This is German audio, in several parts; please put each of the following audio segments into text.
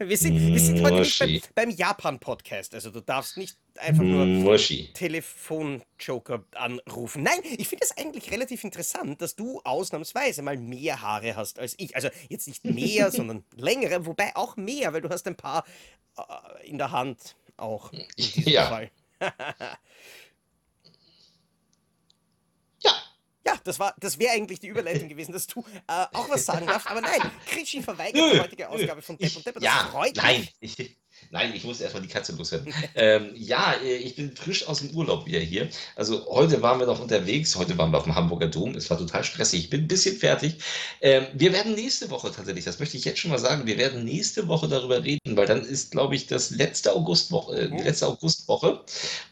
Wir sind, wir sind heute nicht beim, beim Japan-Podcast. Also du darfst nicht einfach nur. Telefonjoker anrufen. Nein, ich finde es eigentlich relativ interessant, dass du ausnahmsweise mal mehr Haare hast als ich. Also jetzt nicht mehr, sondern längere, wobei auch mehr, weil du hast ein paar äh, in der Hand auch in diesem Ja. Fall. Ja. Das war, das wäre eigentlich die Überleitung gewesen, dass du äh, auch was sagen darfst. Aber nein, Krischi verweigert die heutige Ausgabe von Depp und Depp. Das ja, freut nein. mich. Ich, nein, ich muss erstmal die Katze loswerden. ähm, ja, äh, ich bin frisch aus dem Urlaub wieder hier. Also heute waren wir noch unterwegs. Heute waren wir auf dem Hamburger Dom. Es war total stressig. Ich bin ein bisschen fertig. Ähm, wir werden nächste Woche tatsächlich, das möchte ich jetzt schon mal sagen, wir werden nächste Woche darüber reden, weil dann ist, glaube ich, das letzte Augustwoche, äh, die Hm? letzte Augustwoche.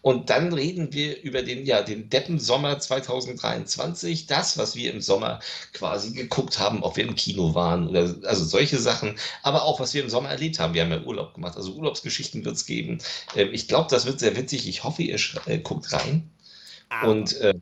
Und dann reden wir über den, ja, den Deppen-Sommer 2023. Das, was wir im Sommer quasi geguckt haben, ob wir im Kino waren oder also solche Sachen, aber auch was wir im Sommer erlebt haben. Wir haben ja Urlaub gemacht, also Urlaubsgeschichten wird es geben. Ähm, ich glaube, das wird sehr witzig. Ich hoffe, ihr äh, guckt rein. Aber Und äh,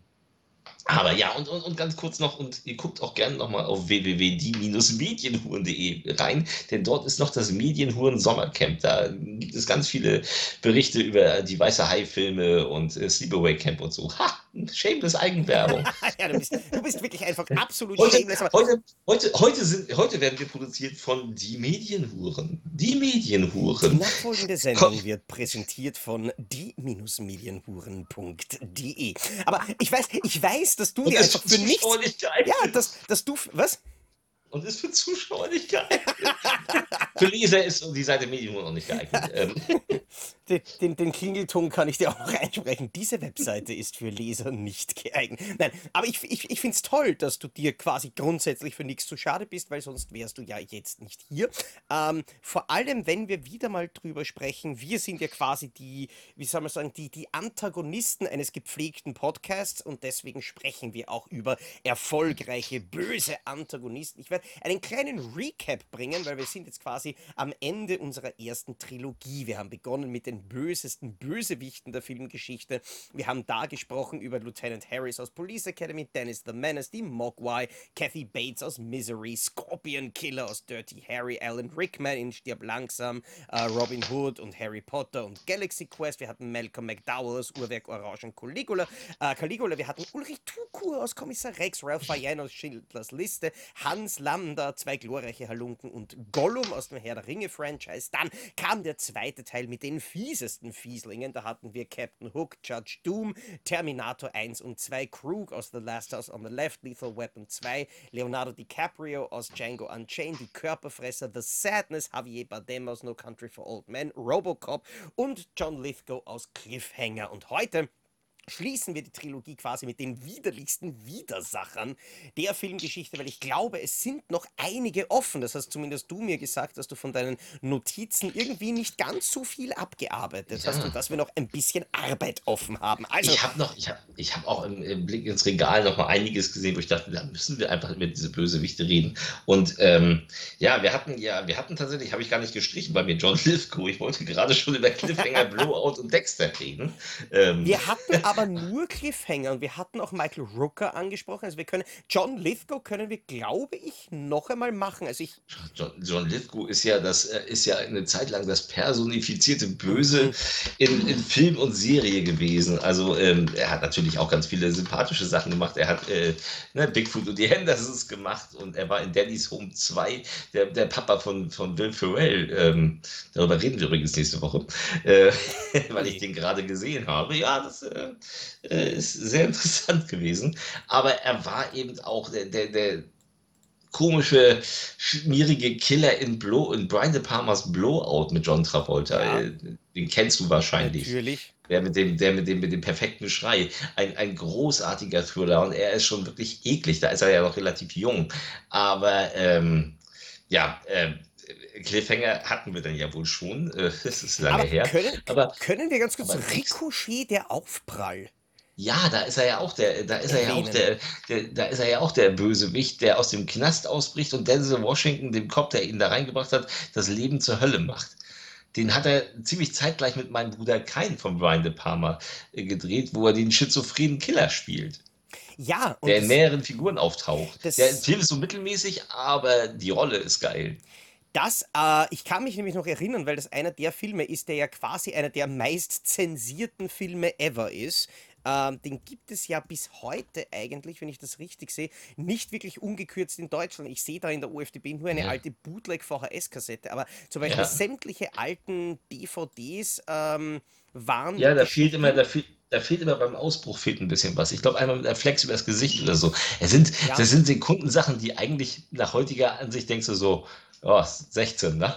aber ja, und, und, und ganz kurz noch, und ihr guckt auch gerne nochmal auf www.die-medienhuren.de rein, denn dort ist noch das Medienhuren-Sommercamp. Da gibt es ganz viele Berichte über die Weiße Hai-Filme und äh, Sleepaway Camp und so. Ha! Shameless Eigenwerbung. ja, du bist, du bist wirklich einfach absolut Heute, shameless. Heute, heute, heute, sind, heute werden wir produziert von Die Medienhuren. Die die Medienhuren. nachfolgende Sendung wird präsentiert von die-medienhuren.de. Aber ich weiß, ich weiß, dass du Und dir ist einfach für nichts. Geeignet. Ja, dass, dass du. Was? Und ist für Zuschauer nicht geeignet. für Leser ist die Seite Medienhuren auch nicht geeignet. Den, den, den Klingelton kann ich dir auch noch einsprechen. Diese Webseite ist für Leser nicht geeignet. Nein, aber ich, ich, ich finde es toll, dass du dir quasi grundsätzlich für nichts zu schade bist, weil sonst wärst du ja jetzt nicht hier. Ähm, vor allem, wenn wir wieder mal drüber sprechen, wir sind ja quasi die, wie soll man sagen, die, die Antagonisten eines gepflegten Podcasts und deswegen sprechen wir auch über erfolgreiche, böse Antagonisten. Ich werde einen kleinen Recap bringen, weil wir sind jetzt quasi am Ende unserer ersten Trilogie. Wir haben begonnen mit den bösesten Bösewichten der Filmgeschichte. Wir haben da gesprochen über Lieutenant Harris aus Police Academy, Dennis the Menace, die Mogwai, Kathy Bates aus Misery, Scorpion Killer aus Dirty Harry, Alan Rickman in Stirb langsam, äh, Robin Hood und Harry Potter und Galaxy Quest. Wir hatten Malcolm McDowell aus Uhrwerk Orange und Caligula. Äh, Caligula. Wir hatten Ulrich Tukur aus Kommissar Rex, Ralph Fiennes aus Schindlers Liste, Hans Lambda, zwei glorreiche Halunken und Gollum aus dem Herr der Ringe Franchise. Dann kam der zweite Teil mit den fiesesten Fieslingen. Da hatten wir Captain Hook, Judge Doom, Terminator 1 und 2, Krug aus The Last House on the Left, Lethal Weapon 2, Leonardo DiCaprio aus Django Unchained, Die Körperfresser, The Sadness, Javier Bardem aus No Country for Old Men, Robocop und John Lithgow aus Cliffhanger. Und heute schließen wir die Trilogie quasi mit den widerlichsten Widersachern der Filmgeschichte, weil ich glaube, es sind noch einige offen. Das hast zumindest du mir gesagt, dass du von deinen Notizen irgendwie nicht ganz so viel abgearbeitet hast Ja. und dass wir noch ein bisschen Arbeit offen haben. Also, Ich habe noch, ich habe, ich habe auch im, im Blick ins Regal noch mal einiges gesehen, wo ich dachte, da müssen wir einfach über diese Bösewichte reden. Und ähm, ja, wir hatten ja, wir hatten tatsächlich, habe ich gar nicht gestrichen bei mir, John Lithgow. Ich wollte gerade schon über Cliffhanger, Blowout und Dexter reden. Ähm, wir hatten aber nur Cliffhanger und wir hatten auch Michael Rooker angesprochen. Also wir können, John Lithgow können wir, glaube ich, noch einmal machen. Also ich, John, John Lithgow ist ja das, äh, ist ja eine Zeit lang das personifizierte Böse in, in Film und Serie gewesen. Also ähm, er hat natürlich auch ganz viele sympathische Sachen gemacht. Er hat äh, ne, Bigfoot und die Hendersons gemacht und er war in Daddy's Home 2 der, der Papa von, von Will Ferrell. Ähm, darüber reden wir übrigens nächste Woche, äh, weil ich den gerade gesehen habe. Ja, das äh, äh, ist sehr interessant gewesen. Aber er war eben auch der, der, der komische, schmierige Killer in, Blow, in Brian De Palmas Blowout mit John Travolta. Ja. Äh, Den kennst du wahrscheinlich. natürlich. Der mit dem, der mit dem, mit dem perfekten Schrei. Ein, ein großartiger Thriller und er ist schon wirklich eklig. Da ist er ja noch relativ jung. Aber ähm, ja, ähm, Cliffhanger hatten wir dann ja wohl schon. Äh, Das ist lange Aber her. können, Aber können wir ganz kurz aber Ricochet, der Aufprall. Ja, da ist er ja auch der, da ist er ja auch der, der, da ist er ja auch der Bösewicht, der aus dem Knast ausbricht und Denzel Washington, dem Cop, der ihn da reingebracht hat, das Leben zur Hölle macht. den hat er ziemlich zeitgleich mit meinem Bruder Kain von Brian De Palma äh, gedreht, wo er den schizophrenen Killer spielt. Ja, der in mehreren Figuren auftaucht. Der Film ist so mittelmäßig, aber die Rolle ist geil. Das, äh, ich kann mich nämlich noch erinnern, weil das einer der Filme ist, der ja quasi einer der meist zensierten Filme ever ist. Ähm, den gibt es ja bis heute eigentlich, wenn ich das richtig sehe, nicht wirklich ungekürzt in Deutschland. Ich sehe da in der UFDB nur eine ja. alte Bootleg-VHS-Kassette, aber zum Beispiel ja. sämtliche alten DVDs ähm, waren. Ja, da fehlt immer, da fehlt, da fehlt immer beim Ausbruch fehlt ein bisschen was. Ich glaube, einmal mit einem Flex übers Gesicht oder so. Es sind, ja. Das sind Sekundensachen, die eigentlich nach heutiger Ansicht denkst du so, oh, 16, ne?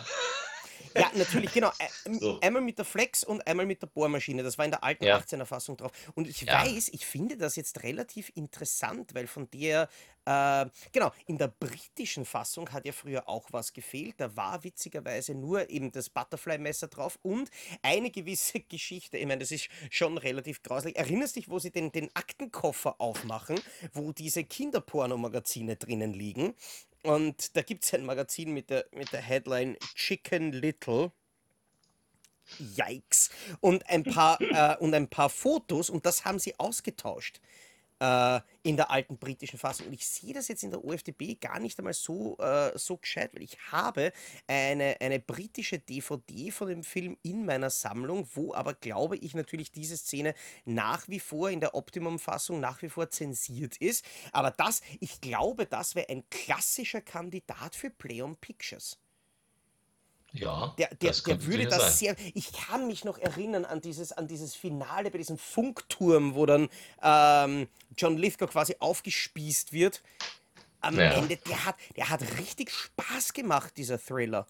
Ja, natürlich, genau. So. Einmal mit der Flex und einmal mit der Bohrmaschine. Das war in der alten ja. 18er Fassung drauf. Und ich ja. weiß, ich finde das jetzt relativ interessant, weil von der, äh, genau, in der britischen Fassung hat ja früher auch was gefehlt. Da war witzigerweise nur eben das Butterfly-Messer drauf und eine gewisse Geschichte. Ich meine, das ist schon relativ grauslich. Erinnerst dich, wo sie den, den Aktenkoffer aufmachen, wo diese Kinderpornomagazine drinnen liegen? Und da gibt es ein Magazin mit der, mit der Headline Chicken Little. Yikes. Und ein paar, äh, und ein paar Fotos und das haben sie ausgetauscht äh, in der alten britischen Fassung. Und ich sehe das jetzt in der OFDB gar nicht einmal so, äh, so gescheit, weil ich habe eine, eine britische DVD von dem Film in meiner Sammlung, wo aber, glaube ich, natürlich diese Szene nach wie vor in der Optimum-Fassung nach wie vor zensiert ist. Aber das, ich glaube, das wäre ein klassischer Kandidat für Play on Pictures. Ja, der, der, das der würde das sein. sehr. Ich kann mich noch erinnern an dieses, an dieses Finale bei diesem Funkturm, wo dann ähm, John Lithgow quasi aufgespießt wird. Am ja. Ende, der hat, der hat richtig Spaß gemacht, dieser Thriller.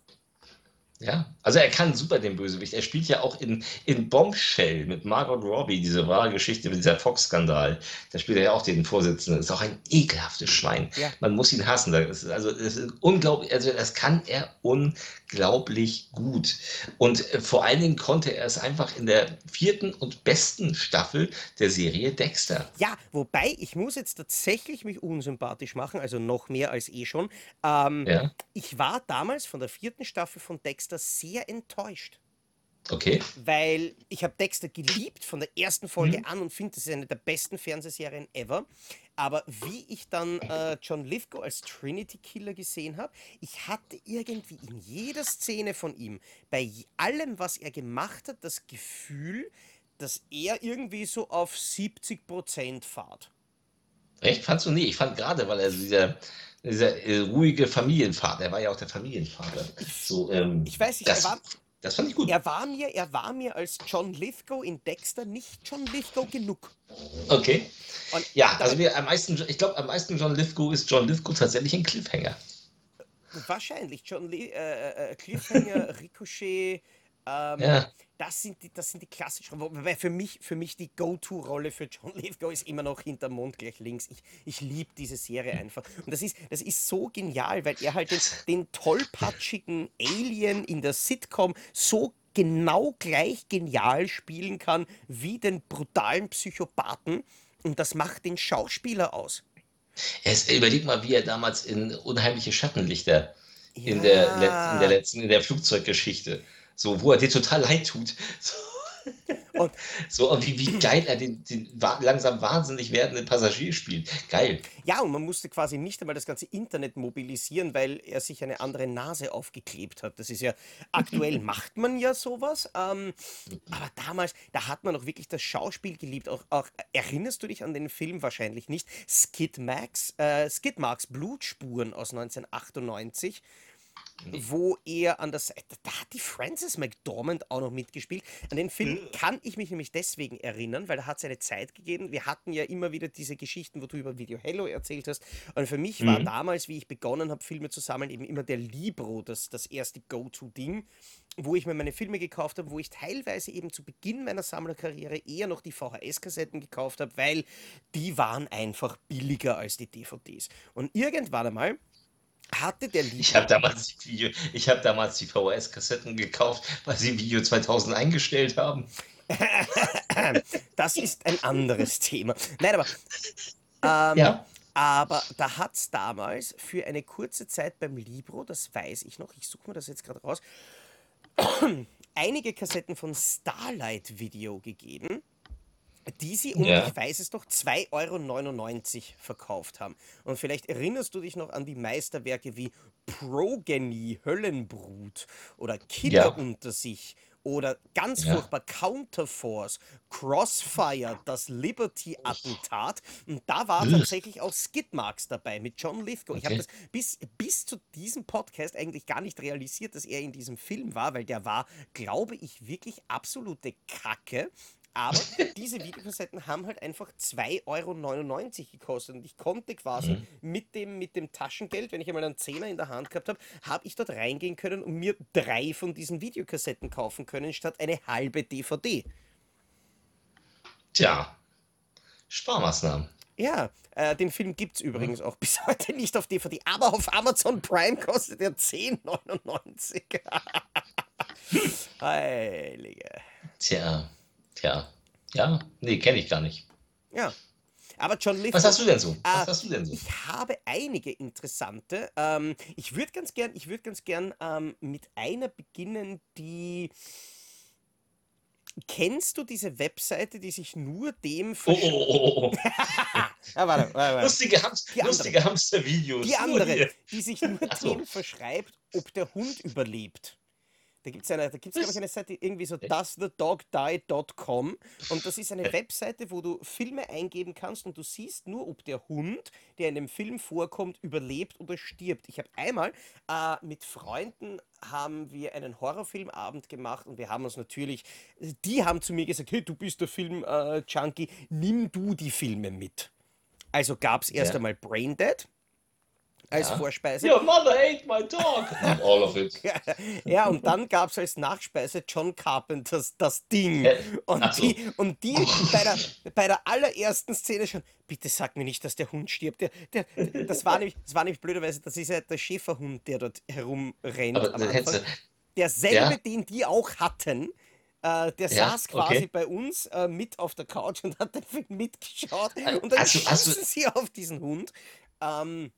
Ja, also er kann super den Bösewicht. Er spielt ja auch in, in Bombshell mit Margot Robbie, diese wahre Geschichte mit dieser Fox-Skandal. Da spielt er ja auch den Vorsitzenden. Ist auch ein ekelhaftes Schwein. Ja. Man muss ihn hassen. Das ist, also das ist unglaublich, also das kann er unglaublich gut. Und äh, vor allen Dingen konnte er es einfach in der vierten und besten Staffel der Serie Dexter. Ja, wobei ich muss jetzt tatsächlich mich unsympathisch machen, also noch mehr als eh schon. Ähm, ja. Ich war damals von der vierten Staffel von Dexter Dexter sehr enttäuscht. Okay. Weil ich habe Dexter geliebt von der ersten Folge mhm. an und finde, das ist eine der besten Fernsehserien ever. Aber wie ich dann äh, John Lithgow als Trinity Killer gesehen habe, ich hatte irgendwie in jeder Szene von ihm, bei allem, was er gemacht hat, das Gefühl, dass er irgendwie so auf 70 Prozent fahrt. Echt? Fandst du nie? Ich fand gerade, weil er dieser dieser äh, ruhige Familienvater, er war ja auch der Familienvater. So, ähm, ich weiß nicht, er war, das fand ich gut. Er war, mir, er war mir als John Lithgow in Dexter nicht John Lithgow genug. Okay. Und ja, also wir am meisten, ich glaube, am meisten John Lithgow ist John Lithgow tatsächlich ein Cliffhanger. Wahrscheinlich. John Lee, äh, äh, Cliffhanger, Ricochet, ähm, ja. Das sind die, das sind die klassischen, wobei für mich, für mich die Go-To-Rolle für John Lithgow ist immer noch hinter Mond gleich links. Ich, ich liebe diese Serie einfach. Und das ist, das ist so genial, weil er halt den, den tollpatschigen Alien in der Sitcom so genau gleich genial spielen kann wie den brutalen Psychopathen. Und das macht den Schauspieler aus. Es, überleg mal, wie er damals in Unheimliche Schattenlichter ja. in, der, in der letzten, in der Flugzeuggeschichte so, wo er dir total leid tut. So. Und, so, wie, wie geil er den, den langsam wahnsinnig werdenden Passagier spielt. Geil. Ja, und man musste quasi nicht einmal das ganze Internet mobilisieren, weil er sich eine andere Nase aufgeklebt hat. Das ist ja, aktuell macht man ja sowas. Ähm, aber damals, da hat man auch wirklich das Schauspiel geliebt. Auch, auch erinnerst du dich an den Film wahrscheinlich nicht? Skid Max, äh, Skid Marks Blutspuren aus 1998 wo er an der Seite, da hat die Frances McDormand auch noch mitgespielt. An den Film mhm. kann ich mich nämlich deswegen erinnern, weil da hat es eine Zeit gegeben. Wir hatten ja immer wieder diese Geschichten, wo du über Video Hello erzählt hast. Und für mich war mhm. damals, wie ich begonnen habe, Filme zu sammeln, eben immer der Libro, das, das erste Go-To-Ding, wo ich mir meine Filme gekauft habe, wo ich teilweise eben zu Beginn meiner Sammlerkarriere eher noch die VHS-Kassetten gekauft habe, weil die waren einfach billiger als die DVDs. Und irgendwann einmal hatte der Liebhaber. Ich habe damals, die hab damals die VHS-Kassetten gekauft, weil sie Video 2000 eingestellt haben. das ist ein anderes Thema. Nein, aber. Ähm, ja. Aber da hat es damals für eine kurze Zeit beim Libro, das weiß ich noch, ich suche mir das jetzt gerade raus, einige Kassetten von Starlight Video gegeben, die sie, und Ja. ich weiß es noch, 2,99 Euro verkauft haben. Und vielleicht erinnerst du dich noch an die Meisterwerke wie Progeny, Höllenbrut oder Killer Ja. unter sich oder ganz Ja. furchtbar Counterforce, Crossfire, das Liberty-Attentat. Und da war Ugh. tatsächlich auch Skidmarks dabei mit John Lithgow. Ich habe Okay. das bis, bis zu diesem Podcast eigentlich gar nicht realisiert, dass er in diesem Film war, weil der war, glaube ich, wirklich absolute Kacke. Aber diese Videokassetten haben halt einfach 2,99 Euro gekostet und ich konnte quasi Mhm. mit, dem, mit dem Taschengeld, wenn ich einmal einen Zehner in der Hand gehabt habe, habe ich dort reingehen können und mir drei von diesen Videokassetten kaufen können, statt eine halbe DVD. Tja, Sparmaßnahmen. Ja, äh, den Film gibt es übrigens auch bis heute nicht auf DVD, aber auf Amazon Prime kostet er 10,99. Heilige. Tja, tja. Ja, nee, kenne ich gar nicht. Ja. Aber John Lithgow. Was hast du denn so? Ah, Was hast du denn so? Ich habe einige interessante. Ähm, ich würde ganz gern, ich würde ganz gern ähm, mit einer beginnen, die. Kennst du diese Webseite, die sich nur dem Oh, versch- oh, oh, oh. Ah, warte, warte, warte. Lustige, Hamst Die andere. lustige Hamstervideos. Die andere, die sich nur dem verschreibt, ob der Hund überlebt. Da gibt es eine, da gibt's, glaube ich, eine Seite irgendwie so doesthedogdie.com und das ist eine Webseite, wo du Filme eingeben kannst und du siehst nur, ob der Hund, der in dem Film vorkommt, überlebt oder stirbt. Ich habe einmal äh, mit Freunden haben wir einen Horrorfilmabend gemacht und wir haben uns natürlich, die haben zu mir gesagt, hey, du bist der Film-Junkie, nimm du die Filme mit. Also gab es erst Ja. einmal Braindead als Ja. Vorspeise. Your mother ate my dog. All of it. Ja, und dann gab es als Nachspeise John Carpenters Das Ding. Äh, Und ach so. die, und die bei, der, bei der allerersten Szene schon, bitte sag mir nicht, dass der Hund stirbt. Der, der, das, war nämlich, das war nämlich blöderweise, das ist ja der Schäferhund, der dort herumrennt Aber am Anfang. Derselbe, Ja. den die auch hatten. Äh, der Ja, saß quasi okay. bei uns äh, mit auf der Couch und hat den Film mitgeschaut. Und dann du- schießen sie auf diesen Hund. Ähm,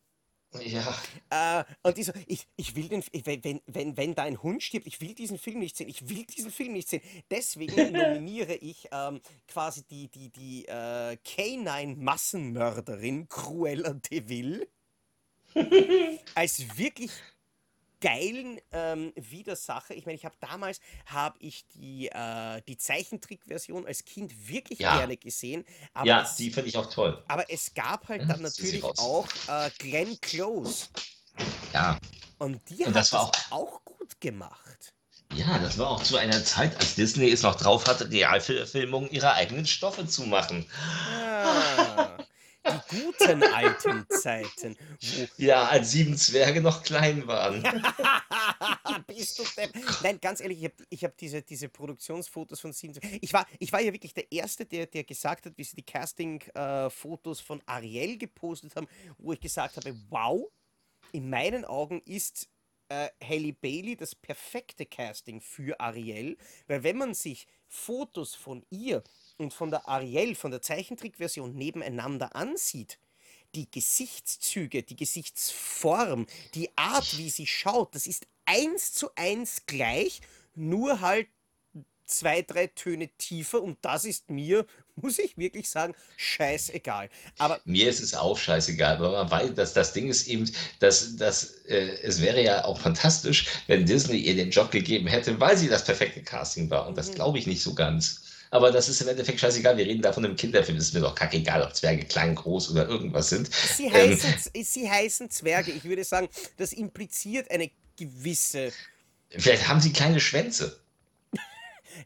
ja, äh, und die so, ich, ich will den, ich- wenn, wenn, wenn, da ein Hund stirbt, ich will diesen Film nicht sehen, ich will diesen Film nicht sehen. Deswegen nominiere ich ähm, quasi die, die, die äh, K9-Massenmörderin Cruella de Vil als wirklich geilen ähm, Widersacher. Ich meine, ich habe damals habe ich die, äh, die Zeichentrickversion als Kind wirklich Ja. gerne gesehen. Ja, es, die finde ich auch toll. aber es gab halt Ja, dann das natürlich auch äh, Glenn Close. Ja, Und die Und hat das das, war auch, gut gemacht. ja, das war auch zu einer Zeit, als Disney es noch drauf hatte, die Realverfilmung ihrer eigenen Stoffe zu machen. Ah, die guten alten Zeiten, wo Ja, als sieben Zwerge noch klein waren. Bist du depp? Nein, ganz ehrlich, ich habe ich hab diese, diese Produktionsfotos von Sieben. Ich war, ich war ja wirklich der Erste, der, der gesagt hat, wie sie die Casting-Fotos von Ariel gepostet haben, wo ich gesagt habe: Wow, in meinen Augen ist äh, Halle Bailey das perfekte Casting für Ariel, weil wenn man sich Fotos von ihr und von der Ariel, von der Zeichentrickversion nebeneinander ansieht, die Gesichtszüge, die Gesichtsform, die Art, wie sie schaut, das ist eins zu eins gleich, nur halt zwei, drei Töne tiefer und das ist mir, muss ich wirklich sagen, scheißegal. Aber Mir ist es auch scheißegal, aber man weiß, dass das Ding ist eben, dass, dass äh, es wäre ja auch fantastisch, wenn Disney ihr den Job gegeben hätte, weil sie das perfekte Casting war. Und das Mhm. glaube ich nicht so ganz. Aber das ist im Endeffekt scheißegal. Wir reden da von einem Kinderfilm. Es ist mir doch kackegal, ob Zwerge klein, groß oder irgendwas sind. sie Ähm, heißen, sie heißen Zwerge. Ich würde sagen, das impliziert eine gewisse. vielleicht haben sie kleine Schwänze.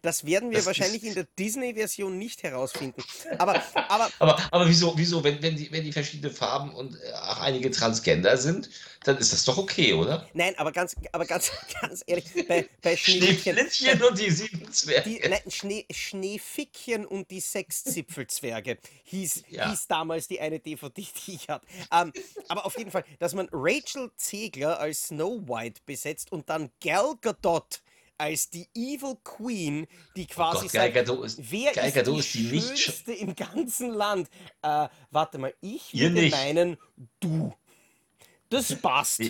Das werden wir Das wahrscheinlich in der Disney-Version nicht herausfinden. Aber, aber Aber, aber wieso, wieso wenn, wenn, die, wenn die verschiedene Farben und äh, auch einige Transgender sind, dann ist das doch okay, oder? nein, aber ganz, aber ganz, ganz ehrlich, bei, bei Schneewittchen. Schneeflittchen und die sieben Zwerge. Die, nein, Schnee, Schneefickchen und die sechs Zipfelzwerge hieß, Ja. hieß damals die eine DVD, die ich hatte. Ähm, aber auf jeden Fall, dass man Rachel Zegler als Snow White besetzt und dann Gal Gadot als die Evil Queen, die quasi Oh Gott, sagt, ist, wer Gal ist die ist die nicht schönste im ganzen Land? Äh, warte mal, ich Ihr würde nicht. meinen, du. Das passt.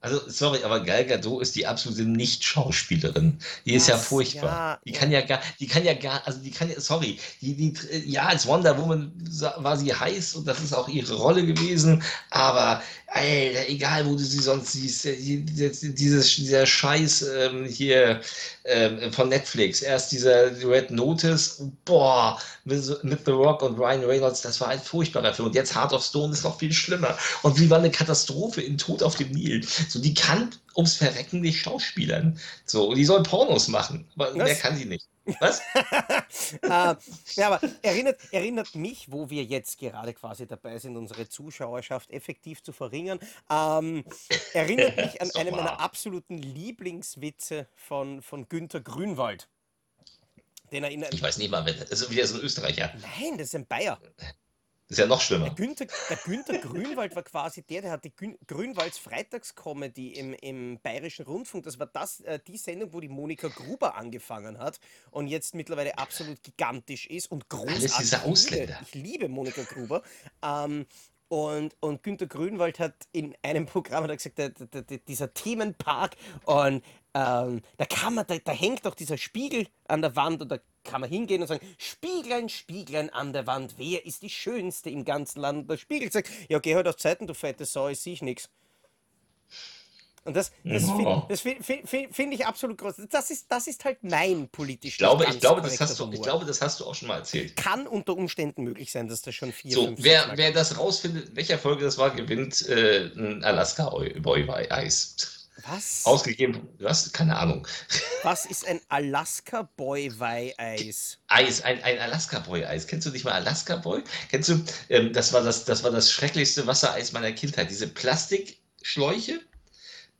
Also, sorry, aber Gal Gadot ist die absolute Nicht-Schauspielerin. Die ist ja Was? furchtbar. Ja, Die ja. kann ja gar, die kann ja gar, also die kann ja, sorry, die, die, ja, als Wonder Woman war sie heiß und das ist auch ihre Rolle gewesen, aber, Alter, egal wo du sie sonst siehst, äh, die- die- dieses, dieser Scheiß ähm, hier ähm, von Netflix, erst dieser Red Notice, boah, mit, mit The Rock und Ryan Reynolds, das war ein furchtbarer Film und jetzt Heart of Stone ist noch viel schlimmer und wie war eine Katastrophe in Tod auf dem Nil. So, die kann ums Verrecken nicht schauspielern. So, die soll Pornos machen. Aber mehr kann sie nicht. Was? äh, ja, aber erinnert, erinnert mich, wo wir jetzt gerade quasi dabei sind, unsere Zuschauerschaft effektiv zu verringern, ähm, erinnert mich an doch einen meiner absoluten Lieblingswitze von, von Günter Grünwald. Den er in Ich weiß nicht mal, wer das ist. Wieder so ein Österreicher. Nein, das ist ein Bayer. Das ist ja noch Der schlimmer. Günther, der Günther Grünwald war quasi der, der hat die Gün Grünwalds Freitagscomedy im, im Bayerischen Rundfunk. Das war das, äh, die Sendung, wo die Monika Gruber angefangen hat und jetzt mittlerweile absolut gigantisch ist und großartig. diese Ich liebe- Ausländer. Ich liebe Monika Gruber. Ähm, und, und Günter Grünwald hat in einem Programm hat er gesagt, der, der, der, dieser Themenpark und ähm, da kann man, da, da hängt doch dieser Spiegel an der Wand und da kann man hingehen und sagen, Spieglein, Spieglein an der Wand, wer ist die Schönste im ganzen Land? Und der Spiegel sagt, ja, geh halt auf Zeiten, du fette Sau, ich sehe nix. Und das, das Oh. finde find, find, find, ich absolut groß. Das ist, das ist halt mein politisch Ich glaube, ich glaube, das hast du, ich glaube, das hast du auch schon mal erzählt. Kann unter Umständen möglich sein, dass das schon vier, So, wer, wer das rausfindet, in welcher Folge das war, gewinnt äh, ein Alaska Boy Eis. Was? Ausgegeben, was? Keine Ahnung. Was ist ein Alaska Boy Eis? Eis, ein, ein Alaska Boy Eis. Kennst du nicht mal Alaska Boy? Kennst du, ähm, das war das, das war das schrecklichste Wassereis meiner Kindheit. Diese Plastikschläuche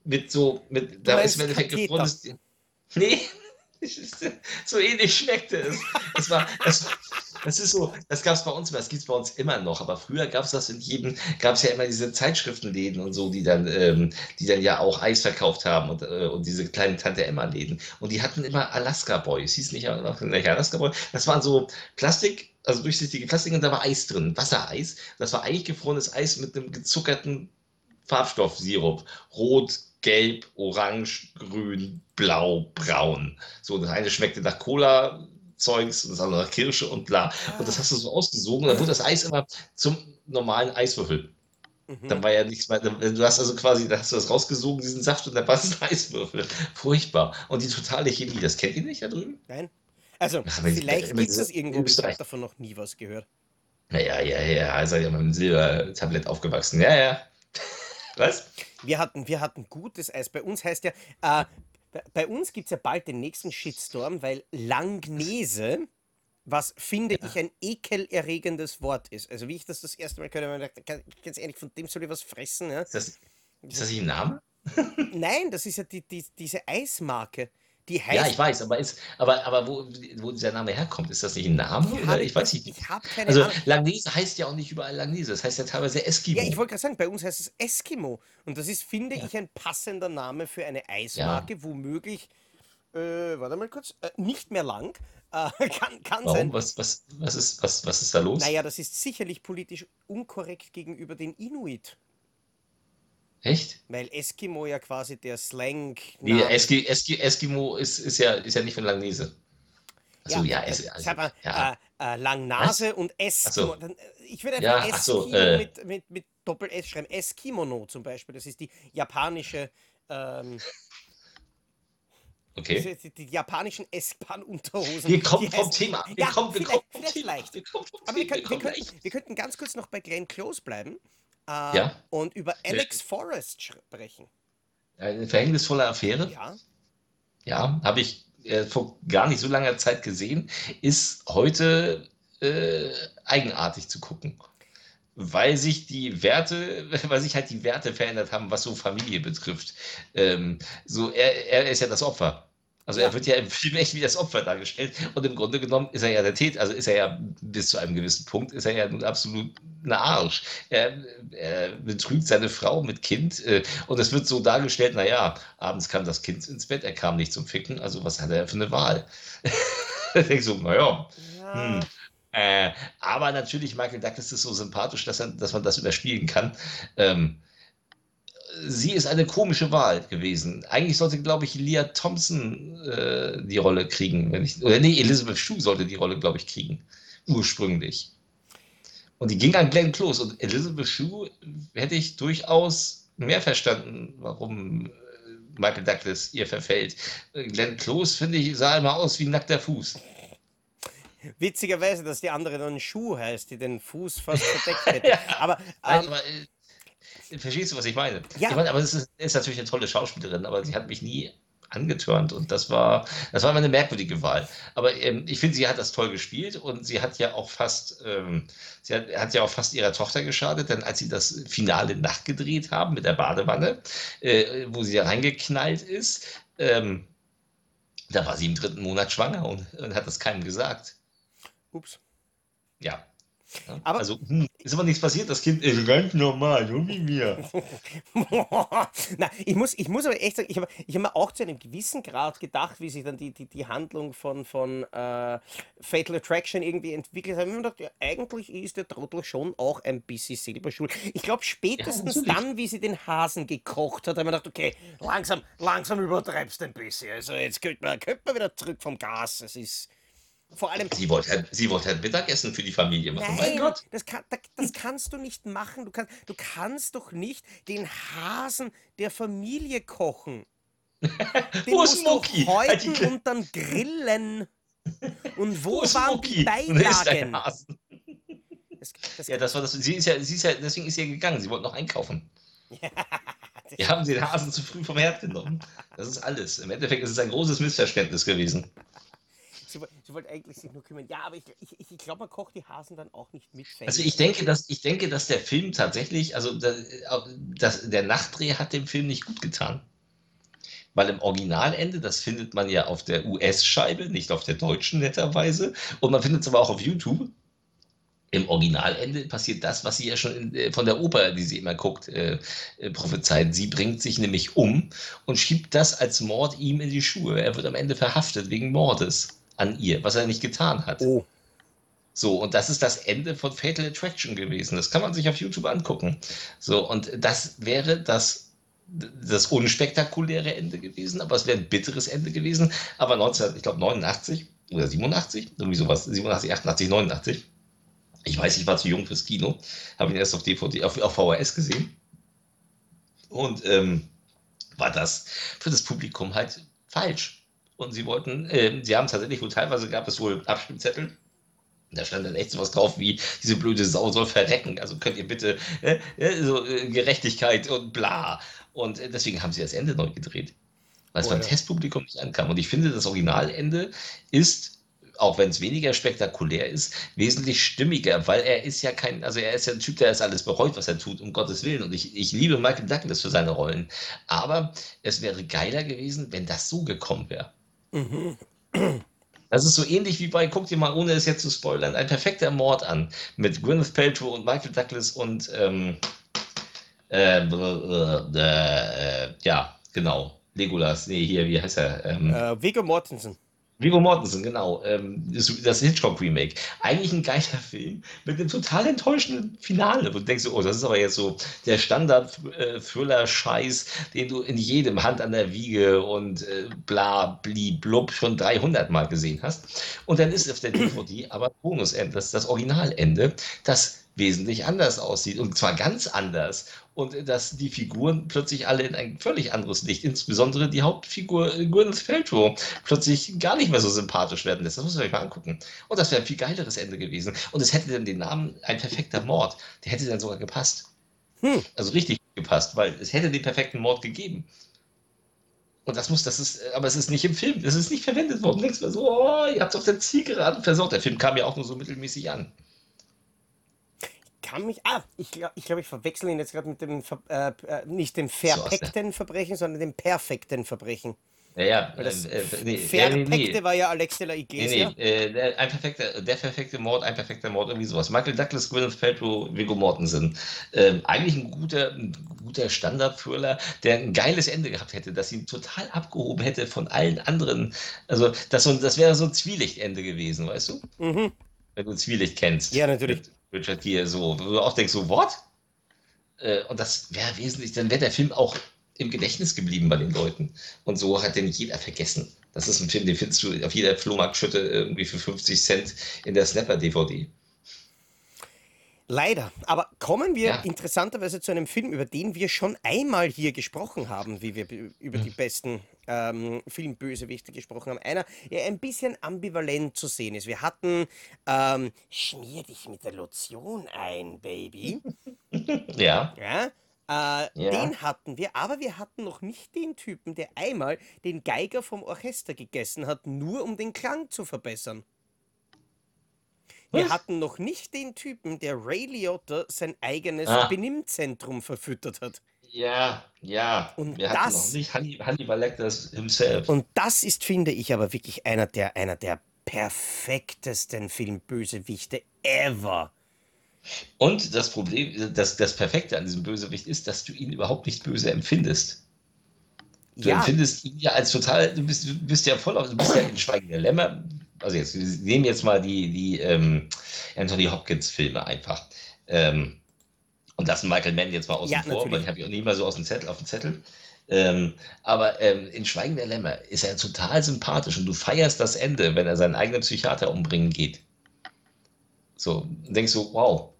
mit so, mit, da meinst ist im Endeffekt gefrorenes. Nee, so ähnlich schmeckte es. Es war, das, das ist so, das gab es bei uns immer, das gibt es bei uns immer noch, aber früher gab es das in jedem, gab es ja immer diese Zeitschriftenläden und so, die dann, ähm, die dann ja auch Eis verkauft haben und, äh, und diese kleinen Tante Emma Läden. Und die hatten immer Alaska Boy. Es hieß nicht, nicht Alaska Boy. Das waren so Plastik, also durchsichtige Plastik und da war Eis drin, Wassereis. Das war eigentlich gefrorenes Eis mit einem gezuckerten Farbstoffsirup. Rot, gelb, orange, grün, blau, braun. So, das eine schmeckte nach Cola. Zeugs und das andere nach Kirsche und bla. Und das hast du so ausgesogen. Dann wurde das Eis immer zum normalen Eiswürfel. Mhm. Dann war ja nichts mehr. Du hast also quasi, da hast du das rausgesogen, diesen Saft, und dann war es ein Eiswürfel. Furchtbar. Und die totale Chemie, das kennt ihr nicht da drüben? Nein? Also, die- vielleicht gibt es das irgendwo, ich habe davon noch nie was gehört. Naja, ja, ja, ihr seid ja mit einem Silbertablett aufgewachsen. Ja, ja. Was? Wir hatten, wir hatten gutes Eis. Bei uns heißt ja, äh, bei, uns gibt es ja bald den nächsten Shitstorm, weil Langnese, was finde ich ein ekelerregendes Wort ist. Also wie ich das das erste Mal gehört habe, ich gedacht, ganz ehrlich, von dem soll ich was fressen. Ja? Ist das, ist das nicht ein Name? Nein, das ist ja die, die, diese Eismarke. Die heißt. Ja, ich weiß, aber, ist, aber, aber wo, wo dieser Name herkommt, ist das nicht ein Name? Ich Oder? habe- Ich weiß nicht. Ich habe keine Also Ahnung. Langnese heißt ja auch nicht überall Langnese, das heißt ja teilweise Eskimo. Ja, ich wollte gerade sagen, bei uns heißt es Eskimo. Und das ist, finde Ja. ich, ein passender Name für eine Eismarke, womöglich, äh, warte mal kurz, äh, nicht mehr lang. Äh, kann kann Warum? sein. Was, was, was, ist, was, was ist da los? Naja, das ist sicherlich politisch unkorrekt gegenüber den Inuit. Echt? Weil Eskimo ja quasi der Slang. Nee, Eski, Eski, Eskimo ist, ist, ja, ist ja nicht von Langnese. Achso, ja, es, ich also, sag mal, ja. äh, äh, Langnase und Eskimo. so. Äh, ich würde Ja, einfach ach so, Eskimo äh. mit, mit, mit Doppel-S schreiben. Eskimono zum Beispiel. Das ist die japanische. Ähm, okay. die, die, die japanischen S-Bahn-Unterhosen. Wir kommen vom Thema. Wir Ja, kommen, wir vielleicht- kommen vom vielleicht Thema. leicht. Wir kommen vom Aber wir, könnten, wir könnten ganz kurz noch bei Glenn Close bleiben äh, Ja. und über Alex Forrest sprechen. Eine verhängnisvolle Affäre. Ja, Ja, habe ich äh, vor gar nicht so langer Zeit gesehen, ist heute äh, eigenartig zu gucken. Weil sich die Werte, weil sich halt die Werte verändert haben, was so Familie betrifft. Ähm, so, er, er ist ja das Opfer. Also er wird ja im Film echt wie das Opfer dargestellt. Und im Grunde genommen ist er ja der Täter, also ist er ja bis zu einem gewissen Punkt, ist er ja nun absolut ein Arsch. Er, er betrügt seine Frau mit Kind äh, und es wird so dargestellt, naja, abends kam das Kind ins Bett, er kam nicht zum Ficken, also was hat er für eine Wahl? ich denke so, naja, ja. hm. Äh, aber natürlich, Michael Douglas ist so sympathisch, dass, er, dass man das überspielen kann. Ähm, sie ist eine komische Wahl gewesen. Eigentlich sollte, glaube ich, Leah Thompson äh, die Rolle kriegen. Wenn ich, oder nee, Elizabeth Shue sollte die Rolle, glaube ich, kriegen. Ursprünglich. Und die ging an Glenn Close. Und Elizabeth Shue hätte ich durchaus mehr verstanden, warum äh, Michael Douglas ihr verfällt. Glenn Close, finde ich, sah immer aus wie ein nackter Fuß. Witzigerweise, dass die andere dann Schuh heißt, die den Fuß fast verdeckt hätte. ja, aber, ähm, aber äh, verstehst du, was ich meine? Ja. Ich meine, aber es ist, ist, natürlich eine tolle Schauspielerin, aber sie hat mich nie angetörnt und das war, das war eine merkwürdige Wahl. Aber ähm, ich finde, sie hat das toll gespielt und sie hat ja auch fast, ähm, sie hat, hat, ja auch fast ihrer Tochter geschadet, denn als sie das Finale nachgedreht haben mit der Badewanne, äh, wo sie reingeknallt ist, ähm, da war sie im dritten Monat schwanger und, und hat das keinem gesagt. Ups. Ja. Aber, also, hm, ist aber nichts passiert, das Kind ist ganz normal, so wie mir. Na, ich muss, ich muss aber echt sagen, ich habe ich hab mir auch zu einem gewissen Grad gedacht, wie sich dann die, die, die Handlung von, von äh, Fatal Attraction irgendwie entwickelt hat. Ich habe mir gedacht, ja, eigentlich ist der Trottel schon auch ein bisschen Silberschul. Ich glaube, spätestens ja, dann, wie sie den Hasen gekocht hat, habe ich mir gedacht, okay, langsam, langsam übertreibst du ein bisschen. Also jetzt könnte man, könnte man wieder zurück vom Gas. Es ist. Vor allem. Sie wollte, halt, sie wollte halt Mittagessen für die Familie machen. Nein, mein Gott. Das, kann, das kannst du nicht machen. Du, kann, du kannst doch nicht den Hasen der Familie kochen. Den wo ist Mucki? Häuten und dann grillen. Und wo, wo waren Mucki? die Beilagen? Das, das ja, das war das. Sie ist ja, sie ist ja, deswegen ist sie ja gegangen. Sie wollte noch einkaufen. Ja, Wir haben den Hasen zu früh vom Herd genommen. Das ist alles. Im Endeffekt ist es ein großes Missverständnis gewesen. Sie, sie wollte eigentlich sich nur kümmern. Ja, aber ich, ich, ich glaube, man kocht die Hasen dann auch nicht mit. Also ich denke, dass, ich denke, dass der Film tatsächlich, also das, der Nachdreh hat dem Film nicht gut getan. Weil im Originalende, das findet man ja auf der US-Scheibe, nicht auf der deutschen netterweise. Und man findet es aber auch auf YouTube. Im Originalende passiert das, was sie ja schon äh, von der Oper, die sie immer guckt, äh, äh, prophezeit. Sie bringt sich nämlich um und schiebt das als Mord ihm in die Schuhe. Er wird am Ende verhaftet wegen Mordes an ihr, was er nicht getan hat. Oh. So, und das ist das Ende von Fatal Attraction gewesen. Das kann man sich auf YouTube angucken. So, und das wäre das, das unspektakuläre Ende gewesen, aber es wäre ein bitteres Ende gewesen. Aber 19, ich glaube 89 oder 87, irgendwie sowas, 87, 88, 89. Ich weiß, ich war zu jung fürs Kino, habe ihn erst auf DVD, auf, auf VHS gesehen. Und ähm, war das für das Publikum halt falsch. Und sie wollten, äh, sie haben tatsächlich wohl teilweise gab es wohl Abstimmzettel. Da stand dann echt sowas drauf wie, diese blöde Sau soll verrecken. Also könnt ihr bitte äh, äh so äh, Gerechtigkeit und bla. Und äh, deswegen haben sie das Ende neu gedreht. Weil es oh, beim. Testpublikum nicht ankam. Und ich finde, das Originalende ist auch wenn es weniger spektakulär ist, wesentlich stimmiger, weil er ist ja kein, also er ist ja ein Typ, der es alles bereut, was er tut, um Gottes Willen. Und ich, ich liebe Michael Douglas für seine Rollen. Aber es wäre geiler gewesen, wenn das so gekommen wäre. Das ist so ähnlich wie bei, guck dir mal, ohne es jetzt zu spoilern, ein perfekter Mord an mit Gwyneth Paltrow und Michael Douglas und ähm, äh, äh, äh, ja, genau, Legolas, nee, hier, wie heißt er? Ähm, äh, Viggo Mortensen. Vigo Mortensen, genau. Ähm, das Hitchcock-Remake. Eigentlich ein geiler Film mit einem total enttäuschenden Finale. Wo du denkst, oh, das ist aber jetzt so der Standard-Thriller-Scheiß, den du in jedem Hand an der Wiege und äh, bla, bli, blub schon 300 Mal gesehen hast. Und dann ist auf der DVD aber Bonusende, das, das Originalende, das wesentlich anders aussieht und zwar ganz anders und dass die Figuren plötzlich alle in ein völlig anderes Licht, insbesondere die Hauptfigur äh, Gwyneth Paltrow, plötzlich gar nicht mehr so sympathisch werden lässt. Das muss man sich mal angucken. Und das wäre ein viel geileres Ende gewesen. Und es hätte dann den Namen Ein perfekter Mord. Der hätte dann sogar gepasst. Hm. Also richtig gepasst, weil es hätte den perfekten Mord gegeben. Und das muss, das ist, aber es ist nicht im Film, es ist nicht verwendet worden. Denkst du so, oh, ihr habt auf der Zielgeraden versorgt. Der Film kam ja auch nur so mittelmäßig an kann mich. Ah, ich glaube, ich, glaub, ich verwechsel ihn jetzt gerade mit dem, äh, äh, nicht dem verpeckten so, Verbrechen, sondern dem perfekten Verbrechen. Ja, ja. Das äh, äh nee, Verpeckte nee, nee. war ja Alex de la Iglesia. Nee, nee, äh, der, ein perfekter, der perfekte Mord, ein perfekter Mord, irgendwie sowas. Michael Douglas, Gwyneth Paltrow, Viggo Mortensen. Ähm, eigentlich ein guter, ein guter Standard-Thriller, der ein geiles Ende gehabt hätte, das ihn total abgehoben hätte von allen anderen. Also, das, das wäre so ein Zwielichtende gewesen, weißt du? Mhm. Wenn du Zwielicht kennst. Ja, natürlich. Richard Gere, so, wo du auch denkst, so, what? Äh, und das wäre wesentlich, dann wäre der Film auch im Gedächtnis geblieben bei den Leuten. Und so hat den jeder vergessen. Das ist ein Film, den findest du auf jeder Flohmarktschütte irgendwie für 50 Cent in der Snapper-DVD. Leider. Aber kommen wir ja. interessanterweise zu einem Film, über den wir schon einmal hier gesprochen haben, wie wir über die besten ähm, Filmbösewichte gesprochen haben. Einer, der ein bisschen ambivalent zu sehen ist. Wir hatten ähm, Schmier dich mit der Lotion ein, Baby. ja. ja? Äh, ja. Den hatten wir, aber wir hatten noch nicht den Typen, der einmal den Geiger vom Orchester gegessen hat, nur um den Klang zu verbessern. Wir hatten noch nicht den Typen, der Ray Liotta sein eigenes ah. Benimmzentrum verfüttert hat. Ja, ja. Und wir das, noch nicht Hannibal Lecter himself. Und das ist, finde ich, aber wirklich einer der, einer der perfektesten Filmbösewichte ever. Und das Problem, das, das Perfekte an diesem Bösewicht ist, dass du ihn überhaupt nicht böse empfindest. Du ja. empfindest ihn ja als total, du bist, du bist ja voll auf, du bist ja in Schweigen der Lämmer, also jetzt, wir nehmen jetzt mal die, die ähm, Anthony Hopkins-Filme einfach. Ähm, und lassen Michael Mann jetzt mal außen ja, vor, natürlich. weil ich habe ihn auch nie mal so aus dem Zettel auf dem Zettel. Ähm, aber ähm, in Schweigen der Lämmer ist er total sympathisch und du feierst das Ende, wenn er seinen eigenen Psychiater umbringen geht. So, und denkst so, wow,